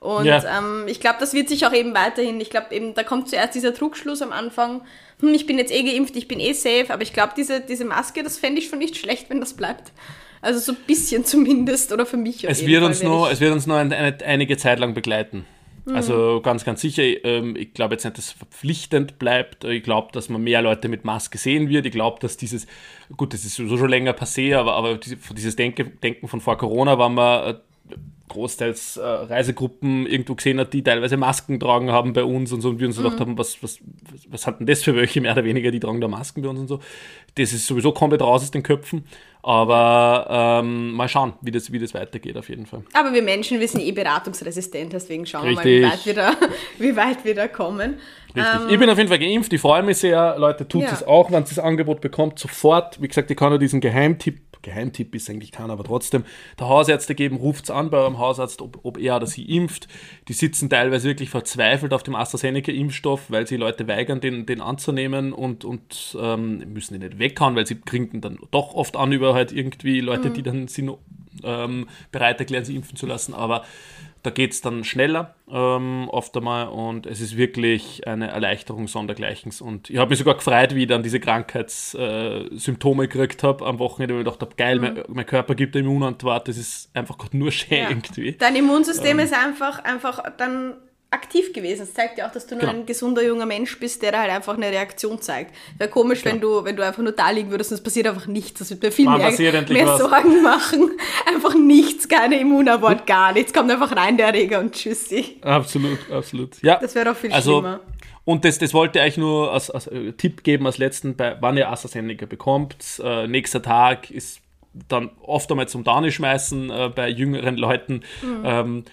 Und ja. ähm, ich glaube, das wird sich auch eben weiterhin, ich glaube eben, da kommt zuerst dieser Trugschluss am Anfang, hm, ich bin jetzt eh geimpft, ich bin eh safe, aber ich glaube, diese, diese Maske, das fände ich schon nicht schlecht, wenn das bleibt. Also so ein bisschen zumindest, oder für mich. Es wird, Fall, uns nur, es wird uns nur eine, eine, einige Zeit lang begleiten. Mhm. Also ganz, ganz sicher, ähm, ich glaube jetzt nicht, dass es verpflichtend bleibt. Ich glaube, dass man mehr Leute mit Maske sehen wird. Ich glaube, dass dieses, gut, das ist sowieso schon länger passé, aber, aber dieses Denken, Denken von vor Corona war man äh, großteils äh, Reisegruppen irgendwo gesehen hat, die teilweise Masken tragen haben bei uns und so und wir uns mhm. gedacht haben, was, was, was hat denn das für welche mehr oder weniger, die tragen da Masken bei uns und so. Das ist sowieso komplett raus aus den Köpfen. Aber ähm, mal schauen, wie das, wie das weitergeht auf jeden Fall. Aber wir Menschen, wir sind eh beratungsresistent, deswegen schauen Richtig. wir mal, wie weit wir da, wie weit wir da kommen. Richtig. Ähm, ich bin auf jeden Fall geimpft, ich freue mich sehr. Leute, tut ja. es auch, wenn es das Angebot bekommt, sofort. Wie gesagt, ich kann nur diesen Geheimtipp Geheimtipp ist eigentlich keiner, aber trotzdem, der Hausärzte geben, ruft es an bei eurem Hausarzt, ob, ob er oder sie impft. Die sitzen teilweise wirklich verzweifelt auf dem AstraZeneca-Impfstoff, weil sie Leute weigern, den, den anzunehmen und, und ähm, müssen ihn nicht weghauen, weil sie kriegen dann doch oft an über halt irgendwie Leute, mhm. die dann sind ähm, bereit erklären, sie impfen zu lassen. Aber da geht es dann schneller ähm, oft einmal und es ist wirklich eine Erleichterung sondergleichens. Und ich habe mich sogar gefreut, wie ich dann diese Krankheitssymptome äh, gekriegt habe am Wochenende, weil ich gedacht habe, geil, mhm. mein, mein, Körper gibt eine Immunantwort, das ist einfach nur schön ja. irgendwie. Dein Immunsystem ähm, ist einfach, einfach dann aktiv gewesen. Das zeigt ja auch, dass du nur genau. ein gesunder junger Mensch bist, der da halt einfach eine Reaktion zeigt. Wäre komisch, genau. wenn du, wenn du einfach nur da liegen würdest und es passiert einfach nichts. Das würde mir viel Man mehr, mehr Sorgen machen. Einfach nichts, keine Immunabort, hm? gar nichts. Kommt einfach rein, der Erreger und tschüssi. Absolut, absolut. Ja. Das wäre doch viel also, schlimmer. Und das, das wollte ich eigentlich nur als, als äh, Tipp geben als letzten, bei, wann ihr AstraZeneca bekommt. Äh, nächster Tag ist dann oft einmal zum Dani schmeißen äh, bei jüngeren Leuten. Mhm. Ähm,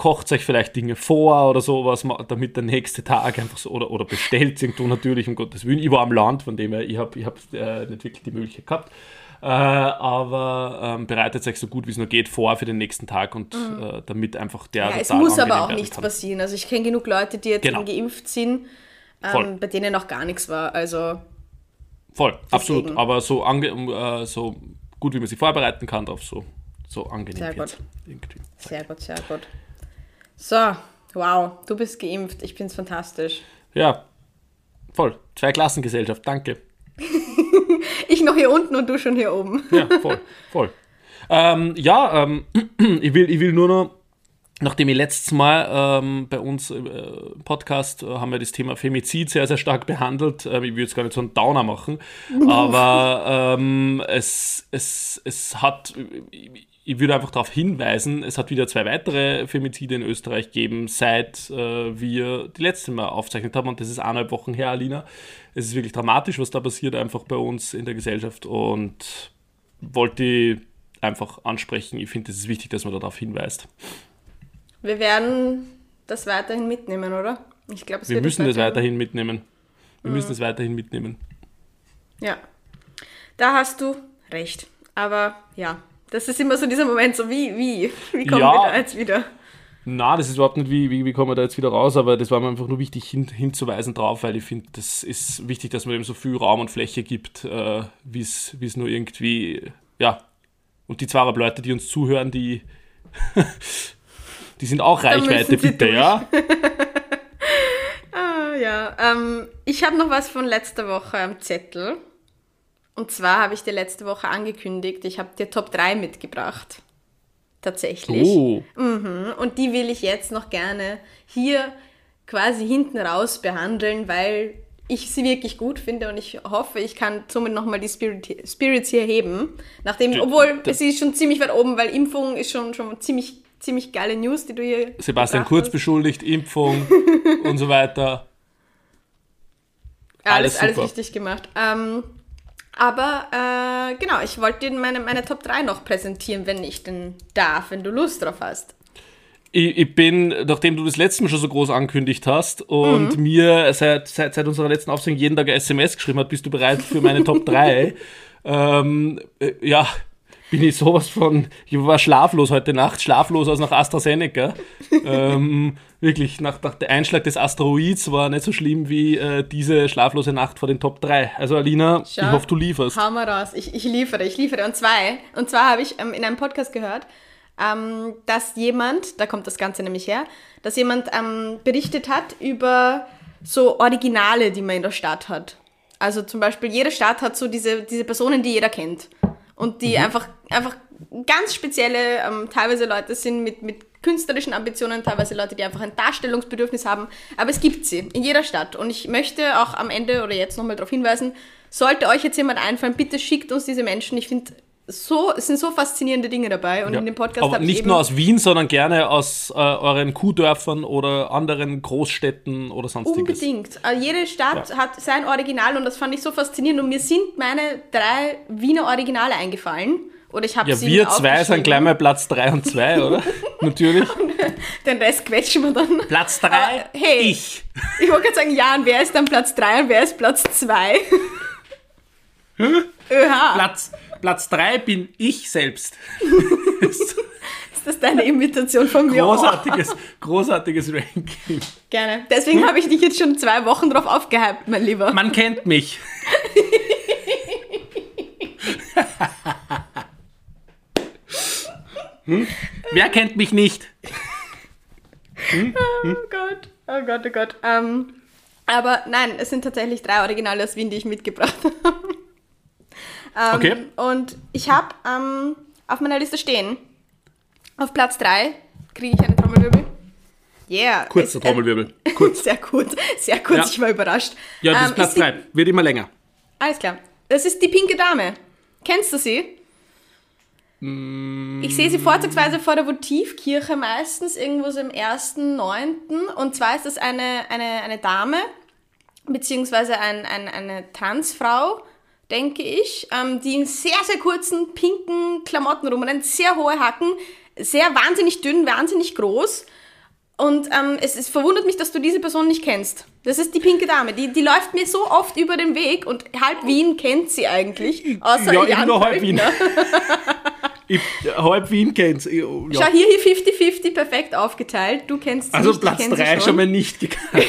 kocht euch vielleicht Dinge vor oder sowas, damit der nächste Tag einfach so, oder, oder bestellt irgendwo natürlich, um Gottes Willen. Ich war am Land, von dem her, ich habe ich hab, äh, nicht wirklich die Möglichkeit gehabt. Äh, aber ähm, bereitet euch so gut wie es nur geht vor für den nächsten Tag und mhm. äh, damit einfach der. Ja, es muss aber auch nichts kann. passieren. Also ich kenne genug Leute, die jetzt genau. geimpft sind, ähm, bei denen noch gar nichts war. Also voll, deswegen. absolut. Aber so, ange äh, so gut wie man sich vorbereiten kann, auf so, so angenehm sehr gut. Sehr gut, sehr gut. So, wow, du bist geimpft. Ich finde es fantastisch. Ja, voll. Zwei-Klassengesellschaft, danke. ich noch hier unten und du schon hier oben. ja, voll, voll. Ähm, ja, ähm, ich, will, ich will nur noch, nachdem ich letztes Mal ähm, bei uns im äh, Podcast äh, haben wir das Thema Femizid sehr, sehr stark behandelt. Äh, ich will jetzt gar nicht so einen Downer machen, aber ähm, es, es, es hat, ich würde einfach darauf hinweisen, es hat wieder zwei weitere Femizide in Österreich gegeben, seit äh, wir die letzte Mal aufzeichnet haben. Und das ist eineinhalb Wochen her, Alina. Es ist wirklich dramatisch, was da passiert, einfach bei uns in der Gesellschaft. Und wollte einfach ansprechen. Ich finde, es ist wichtig, dass man darauf hinweist. Wir werden das weiterhin mitnehmen, oder? Ich glaube, wir müssen das weiterhin mitnehmen. Wir mhm. müssen es weiterhin mitnehmen. Ja, da hast du recht. Aber ja, das ist immer so dieser Moment, so wie, wie, wie kommen ja, wir da jetzt wieder? Na, das ist überhaupt nicht, wie, wie, wie kommen wir da jetzt wieder raus, aber das war mir einfach nur wichtig hin, hinzuweisen drauf, weil ich finde, das ist wichtig, dass man eben so viel Raum und Fläche gibt, äh, wie es nur irgendwie, ja. Und die zwei Leute, die uns zuhören, die, die sind auch Reichweite, bitte, durch. ja. ah, ja. Ähm, ich habe noch was von letzter Woche am Zettel. Und zwar habe ich dir letzte Woche angekündigt, ich habe dir Top 3 mitgebracht. Tatsächlich. Oh. Mhm. Und die will ich jetzt noch gerne hier quasi hinten raus behandeln, weil ich sie wirklich gut finde und ich hoffe, ich kann somit nochmal die Spirit, Spirits hier heben. Nachdem, obwohl es ist schon ziemlich weit oben, weil Impfung ist schon, schon ziemlich, ziemlich geile News, die du hier. Sebastian Kurz hast. beschuldigt, Impfung und so weiter. Alles, alles, alles richtig gemacht. Ähm, aber äh, genau, ich wollte dir meine, meine Top 3 noch präsentieren, wenn ich denn darf, wenn du Lust drauf hast. Ich, ich bin, nachdem du das letzte Mal schon so groß angekündigt hast und mhm. mir seit, seit, seit unserer letzten Aufzeichnung jeden Tag ein SMS geschrieben hat, bist du bereit für meine Top 3? ähm, äh, ja, bin ich sowas von, ich war schlaflos heute Nacht, schlaflos aus nach AstraZeneca. ähm, wirklich, nach, nach der Einschlag des Asteroids war nicht so schlimm wie äh, diese schlaflose Nacht vor den Top 3. Also Alina, Schau, ich hoffe, du lieferst. Hau mal raus, ich, ich liefere, ich liefere. Und zwei, und zwar habe ich ähm, in einem Podcast gehört, ähm, dass jemand, da kommt das Ganze nämlich her, dass jemand ähm, berichtet hat über so Originale, die man in der Stadt hat. Also zum Beispiel, jede Stadt hat so diese, diese Personen, die jeder kennt und die mhm. einfach, einfach ganz spezielle, ähm, teilweise Leute sind mit, mit künstlerischen Ambitionen, teilweise Leute, die einfach ein Darstellungsbedürfnis haben. Aber es gibt sie in jeder Stadt. Und ich möchte auch am Ende oder jetzt nochmal darauf hinweisen, sollte euch jetzt jemand einfallen, bitte schickt uns diese Menschen. Ich finde, so, es sind so faszinierende Dinge dabei. Und ja. in dem Podcast Aber nicht nur aus Wien, sondern gerne aus äh, euren Kuhdörfern oder anderen Großstädten oder sonstiges. Unbedingt. Also jede Stadt ja. hat sein Original und das fand ich so faszinierend. Und mir sind meine drei Wiener Originale eingefallen. Oder ich habe ja, sie wir zwei sind gleich mal Platz 3 und 2, oder? Natürlich. Den Rest quetschen wir dann. Platz 3, hey, ich. Ich wollte gerade sagen, ja, und wer ist dann Platz 3 und wer ist Platz 2? Platz Platz 3 bin ich selbst. ist das deine Imitation von mir? Großartiges, großartiges Ranking. Gerne. Deswegen habe ich dich jetzt schon zwei Wochen drauf aufgehypt, mein Lieber. Man kennt mich. hm? Wer kennt mich nicht? Hm? Oh Gott, oh Gott, oh Gott. Ähm, aber nein, es sind tatsächlich drei Originale aus Wien, die ich mitgebracht habe. Ähm, okay. Und ich habe ähm, auf meiner Liste stehen, auf Platz 3 kriege ich eine Trommelwirbel. Yeah. Kurzer Trommelwirbel. Kurz. sehr kurz, sehr kurz, ja. ich war überrascht. Ja, das ähm, ist Platz 3, wird immer länger. Alles klar. Das ist die pinke Dame. Kennst du sie? Mm. Ich sehe sie vorzugsweise vor der Votivkirche meistens, irgendwo so im ersten, neunten. Und zwar ist das eine, eine, eine Dame, beziehungsweise ein, ein, eine Transfrau, denke ich, ähm, die in sehr, sehr kurzen, pinken Klamotten rumrennen, sehr hohe Hacken, sehr wahnsinnig dünn, wahnsinnig groß. Und ähm, es, es verwundert mich, dass du diese Person nicht kennst. Das ist die pinke Dame. Die, die läuft mir so oft über den Weg und halb Wien kennt sie eigentlich. Außer ja, Jan ich nur halb Wien. Ich, halb Wien kennt's. Ja. Schau, hier, hier 50-50 perfekt aufgeteilt. Du kennst sie Also nicht, ich Platz kenn sie 3 schon mal nicht gekannt.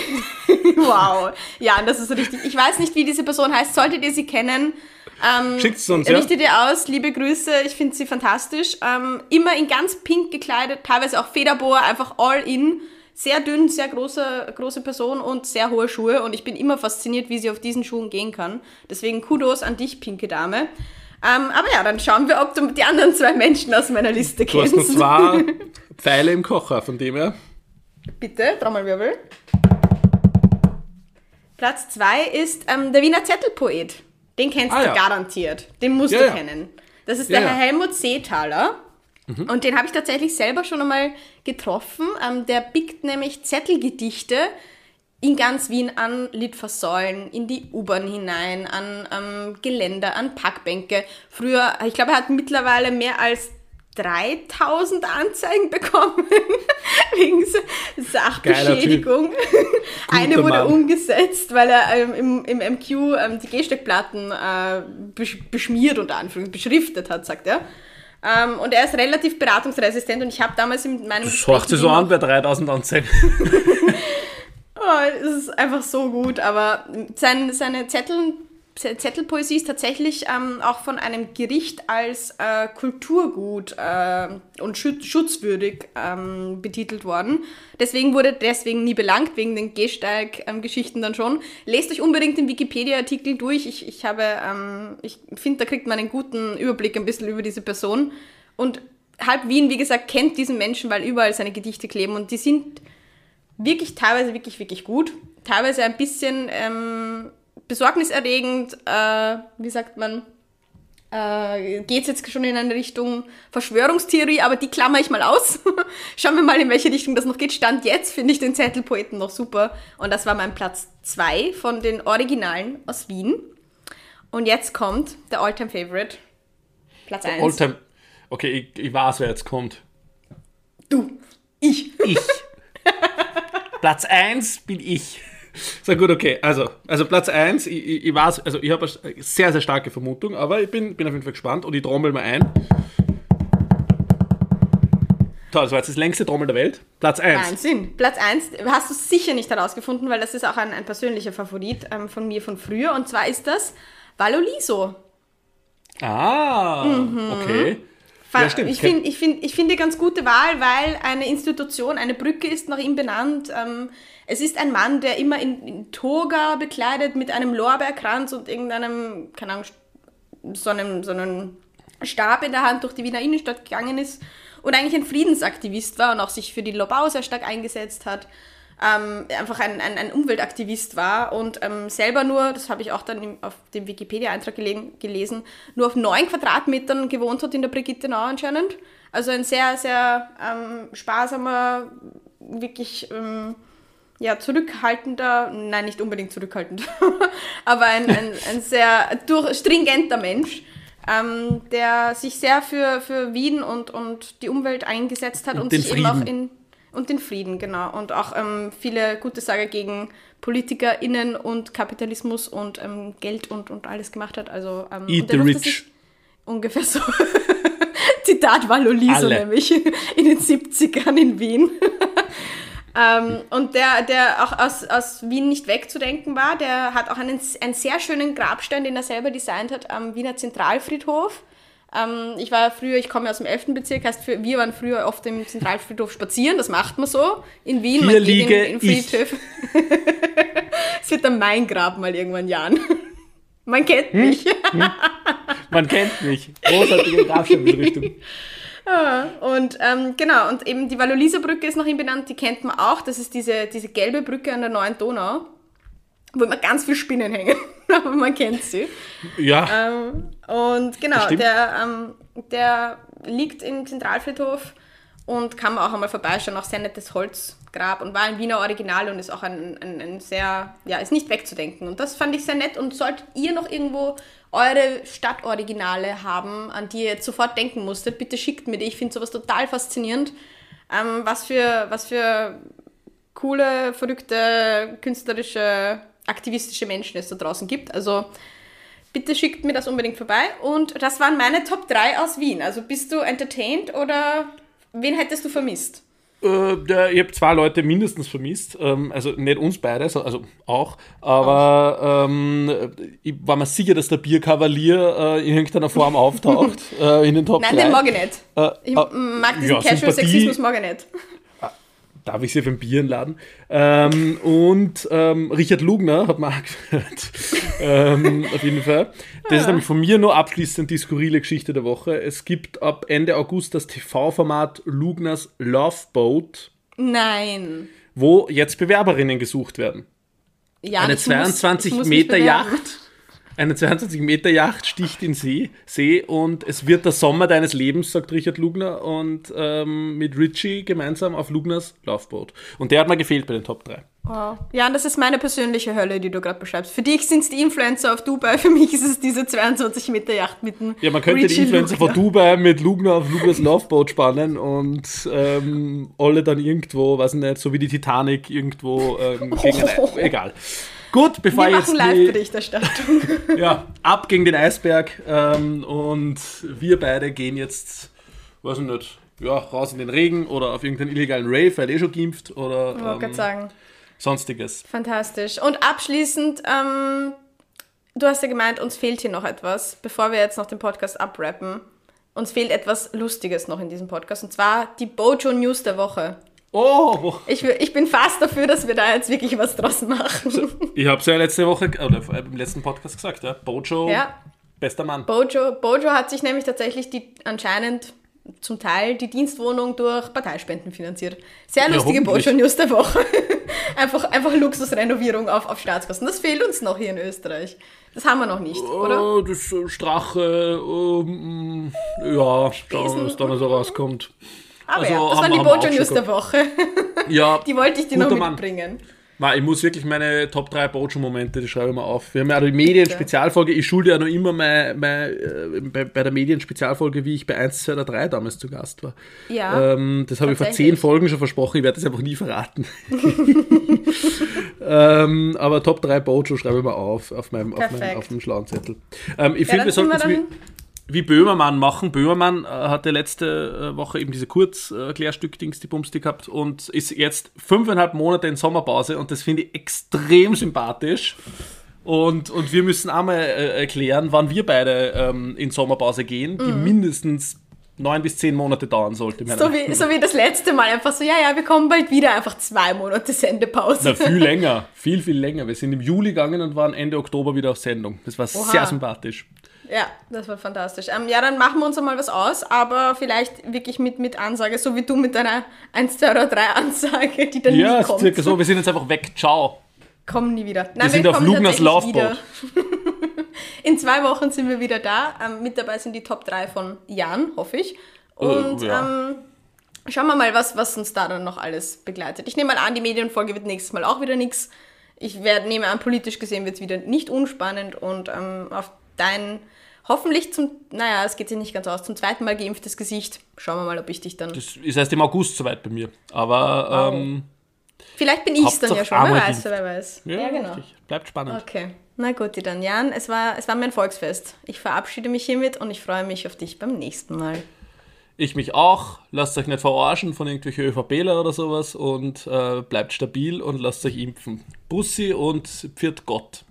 Wow. Ja, das ist richtig. Ich weiß nicht, wie diese Person heißt. Solltet ihr sie kennen, ähm, Schickt's uns, ja. richtet ihr aus. Liebe Grüße. Ich finde sie fantastisch. Ähm, immer in ganz pink gekleidet, teilweise auch Federbohr, einfach all in. Sehr dünn, sehr große, große Person und sehr hohe Schuhe. Und ich bin immer fasziniert, wie sie auf diesen Schuhen gehen kann. Deswegen Kudos an dich, pinke Dame. Ähm, aber ja, dann schauen wir, ob du die anderen zwei Menschen aus meiner Liste Du hast kennst. noch zwei Pfeile im Kocher, von dem her. Bitte, Trommelwirbel. Platz zwei ist ähm, der Wiener Zettelpoet. Den kennst Ah, du ja. garantiert. Den musst Ja, du ja. kennen. Das ist der. Mhm. Herr Helmut Seethaler. Und den habe ich tatsächlich selber schon einmal getroffen. Ähm, der biegt nämlich Zettelgedichte in ganz Wien an Litfaßsäulen, in die U-Bahn hinein, an ähm, Geländer, an Parkbänke. Früher, ich glaube, er hat mittlerweile mehr als 3000 Anzeigen bekommen wegen Sachbeschädigung. Eine wurde Mann. umgesetzt, weil er ähm, im, im MQ ähm, die Gehsteigplatten äh, besch beschmiert, Anführungszeichen, beschriftet hat, sagt er. Ähm, und er ist relativ beratungsresistent und ich habe damals in meinem Das sich mit so an bei 3000 Anzeigen. Oh, es ist einfach so gut, aber sein, seine Zettel, Zettelpoesie ist tatsächlich ähm, auch von einem Gericht als äh, Kulturgut äh, und schut- schutzwürdig ähm, betitelt worden. Deswegen wurde deswegen nie belangt, wegen den Gehsteig-Geschichten dann schon. Lest euch unbedingt den Wikipedia-Artikel durch. Ich, ich habe, ähm, ich finde, da kriegt man einen guten Überblick ein bisschen über diese Person. Und halb Wien, wie gesagt, kennt diesen Menschen, weil überall seine Gedichte kleben und die sind wirklich teilweise wirklich, wirklich gut. Teilweise ein bisschen ähm, besorgniserregend, äh, wie sagt man, äh, geht es jetzt schon in eine Richtung Verschwörungstheorie, aber die klammer ich mal aus. Schauen wir mal, in welche Richtung das noch geht. Stand jetzt finde ich den Zettelpoeten noch super. Und das war mein Platz 2 von den Originalen aus Wien. Und jetzt kommt der Alltime Favorite. Platz 1. Oldtime. Okay, ich, ich weiß, wer jetzt kommt. Du. Ich. Ich. Platz 1 bin ich. So gut, okay. Also, also Platz 1, ich, ich, ich weiß, also ich habe eine sehr, sehr starke Vermutung, aber ich bin, bin auf jeden Fall gespannt und ich trommel mal ein. Toll, das war jetzt das längste Trommel der Welt. Platz 1. Wahnsinn. Platz 1 hast du sicher nicht herausgefunden, weil das ist auch ein, ein persönlicher Favorit ähm, von mir von früher. Und zwar ist das Valoliso. Ah, okay. Ja, stimmt. Ich finde ich find, ich finde ganz gute Wahl, weil eine Institution, eine Brücke ist nach ihm benannt. Ähm, es ist ein Mann, der immer in, in Toga bekleidet mit einem Lorbeerkranz und irgendeinem, keine Ahnung, so einem, so einem Stab in der Hand durch die Wiener Innenstadt gegangen ist und eigentlich ein Friedensaktivist war und auch sich für die Lobau sehr stark eingesetzt hat. Ähm, einfach ein, ein, ein Umweltaktivist war und ähm, selber nur, das habe ich auch dann im, auf dem Wikipedia-Eintrag gele gelesen, nur auf neun Quadratmetern gewohnt hat in der Brigittenau anscheinend. Also ein sehr, sehr ähm, sparsamer, wirklich ähm, ja, zurückhaltender, nein, nicht unbedingt zurückhaltend, aber ein, ein, ein sehr durch, stringenter Mensch, ähm, der sich sehr für, für Wien und, und die Umwelt eingesetzt hat und, Und sich eben auch Frieden. in und den Frieden, genau. Und auch ähm, viele gute Sache gegen PolitikerInnen und Kapitalismus und ähm, Geld und, und alles gemacht hat. Also, ähm, Eat the rich. Ungefähr so. Zitat Valoliso Alle. nämlich in den 70ern in Wien. ähm, und der, der auch aus, aus Wien nicht wegzudenken war, der hat auch einen, einen sehr schönen Grabstein, den er selber designt hat, am Wiener Zentralfriedhof. Ähm, ich war früher, ich komme ja aus dem 11. Bezirk, heißt für, wir waren früher oft im Zentralfriedhof spazieren, das macht man so in Wien. Hier man liege in, in Friedhöfe. Es wird dann mein Grab mal irgendwann Jan. Man kennt Hm? mich. Man kennt mich. Großartige Grabstellenrichtung. Und ähm, genau, und eben die Valolisa-Brücke ist nach ihm benannt, die kennt man auch. Das ist diese, diese gelbe Brücke an der neuen Donau, wo immer ganz viele Spinnen hängen. Aber man kennt sie. Ja, Ähm, und genau, der, ähm, der liegt im Zentralfriedhof und kann man auch einmal vorbeischauen. Auch sehr nettes Holz, Grab und war ein Wiener Original und ist auch ein, ein, ein sehr, ja, ist nicht wegzudenken. Und das fand ich sehr nett. Und solltet ihr noch irgendwo eure Stadtoriginale haben, an die ihr jetzt sofort denken musstet, bitte schickt mir die. Ich finde sowas total faszinierend. Ähm, was, für, was für coole, verrückte, künstlerische, aktivistische Menschen es da draußen gibt. Also bitte schickt mir das unbedingt vorbei. Und das waren meine Top 3 aus Wien. Also bist du entertained oder wen hättest du vermisst? Äh, ich habe zwei Leute mindestens vermisst, ähm, also nicht uns beide, so- also auch, aber ähm, ich war mir sicher, dass der Bierkavalier äh, in irgendeiner Form auftaucht äh, in den Top Nein, 3. den mag ich nicht. Äh, Ich äh, mag diesen ja, Casual Sympathie- Sexismus mag ich nicht. Darf ich sie auf ein Bier laden? Ähm, und ähm, Richard Lugner hat man auch gehört. ähm, auf jeden Fall. Das ist nämlich von mir nur abschließend die skurrile Geschichte der Woche. Es gibt ab Ende August das TV-Format Lugners Love Boat, Nein. wo jetzt Bewerberinnen gesucht werden. Ja, Eine ich muss- 22 ich muss Meter. Yacht. Eine 22 Meter Yacht sticht in See, See und es wird der Sommer deines Lebens, sagt Richard Lugner, und ähm, mit Richie gemeinsam auf Lugners Laufboot. Und der hat mir gefehlt bei den Top 3. Wow. Ja, und das ist meine persönliche Hölle, die du gerade beschreibst. Für dich sind es die Influencer auf Dubai, für mich ist es diese 22 Meter Yacht mit dem Ja, man könnte die Richie Influencer Lugner. von Dubai mit Lugner auf Lugners Laufboot spannen und ähm, alle dann irgendwo, weiß ich nicht, so wie die Titanic irgendwo ähm, gegen ein, egal. Gut, bevor Wir machen Live-Berichterstattung. Ja, ab gegen den Eisberg. Ähm, und wir beide gehen jetzt, weiß ich nicht, ja, raus in den Regen oder auf irgendeinen illegalen Rave, weil eh schon geimpft oder Ich ähm, sagen. sonstiges. Fantastisch. Und abschließend, ähm, du hast ja gemeint, uns fehlt hier noch etwas, bevor wir jetzt noch den Podcast abrappen. Uns fehlt etwas Lustiges noch in diesem Podcast, und zwar die Bojo News der Woche. Oh, Ich, ich bin fast dafür, dass wir da jetzt wirklich was draus machen. ich habe es ja letzte Woche, oder im letzten Podcast gesagt, ja, Bojo, Ja, bester Mann. Bojo, Bojo hat sich nämlich tatsächlich die anscheinend zum Teil die Dienstwohnung durch Parteispenden finanziert. Sehr lustige hoffentlich. Bojo News der Woche. einfach, einfach Luxusrenovierung auf, auf Staatskosten. Das fehlt uns noch hier in Österreich. Das haben wir noch nicht, oder? Oh, das äh, Strache, ähm, ja, schauen, Besen. was da noch so rauskommt. Aber also ja, das haben waren die Bojo News der. Woche. Ja, Die wollte ich dir noch Guter Mann. mitbringen. Ma, ich muss wirklich meine Top 3 Bojo-Momente, die schreibe ich mal auf. Wir haben ja die Medien-Spezialfolge. Ich schulde ja noch immer mein, mein, äh, bei, bei der Medien-Spezialfolge, wie ich bei 1, 2 oder 3 damals zu Gast war. Ja. Ähm, das habe ich vor Tatsächlich. 10 Folgen schon versprochen, ich werde das einfach nie verraten. ähm, aber Top 3 Bojo schreibe ich mal auf, auf meinem, auf meinem, auf dem schlauen Zettel. Ähm, ich Ja, finde, wir sollten es wie, Böhmermann machen. Böhmermann äh, hatte letzte äh, Woche eben diese Kurz-Klärstück-Dings, die Bumsti gehabt und ist jetzt fünfeinhalb Monate in Sommerpause und das finde ich extrem sympathisch. Und, und wir müssen einmal äh, erklären, wann wir beide ähm, in Sommerpause gehen, die mindestens neun bis zehn Monate dauern sollte. Mhm. So wie, so wie das letzte Mal. Einfach so, ja, ja, wir kommen bald wieder. Einfach zwei Monate Sendepause. Na, viel länger, viel, viel länger. Wir sind im Juli gegangen und waren Ende Oktober wieder auf Sendung. Das war Oha. sehr sympathisch. Ja, das war fantastisch. Ähm, ja, dann machen wir uns einmal was aus, aber vielleicht wirklich mit, mit Ansage, so wie du mit deiner 1, 2 oder 3 Ansage, die dann Ja, nie kommt. circa so. Wir sind jetzt einfach weg. Ciao. Kommen nie wieder. Nein, Wir sind auf Lugners Laufboot. In zwei Wochen sind wir wieder da. Ähm, mit dabei sind die Top 3 von Jan, hoffe ich. Und Äh, ja. ähm, schauen wir mal, was, was uns da dann noch alles begleitet. Ich nehme mal an, die Medienfolge wird nächstes Mal auch wieder nichts. Ich werd, nehme an, politisch gesehen wird es wieder nicht unspannend und ähm, auf dein hoffentlich zum, naja, es geht sich nicht ganz aus, zum zweiten Mal geimpftes Gesicht. Schauen wir mal, ob ich dich dann. Das ist erst im August soweit bei mir. Aber Wow. ähm, Vielleicht bin ich es dann ja schon, wer weiß, wer weiß. ja, richtig. Bleibt spannend. Okay. Na gut, dann Jan, es war, es war mein Volksfest. Ich verabschiede mich hiermit und ich freue mich auf dich beim nächsten Mal. Ich mich auch. Lasst euch nicht verarschen von irgendwelchen ÖVPler oder sowas und äh, bleibt stabil und lasst euch impfen. Bussi und Pfiat Gott.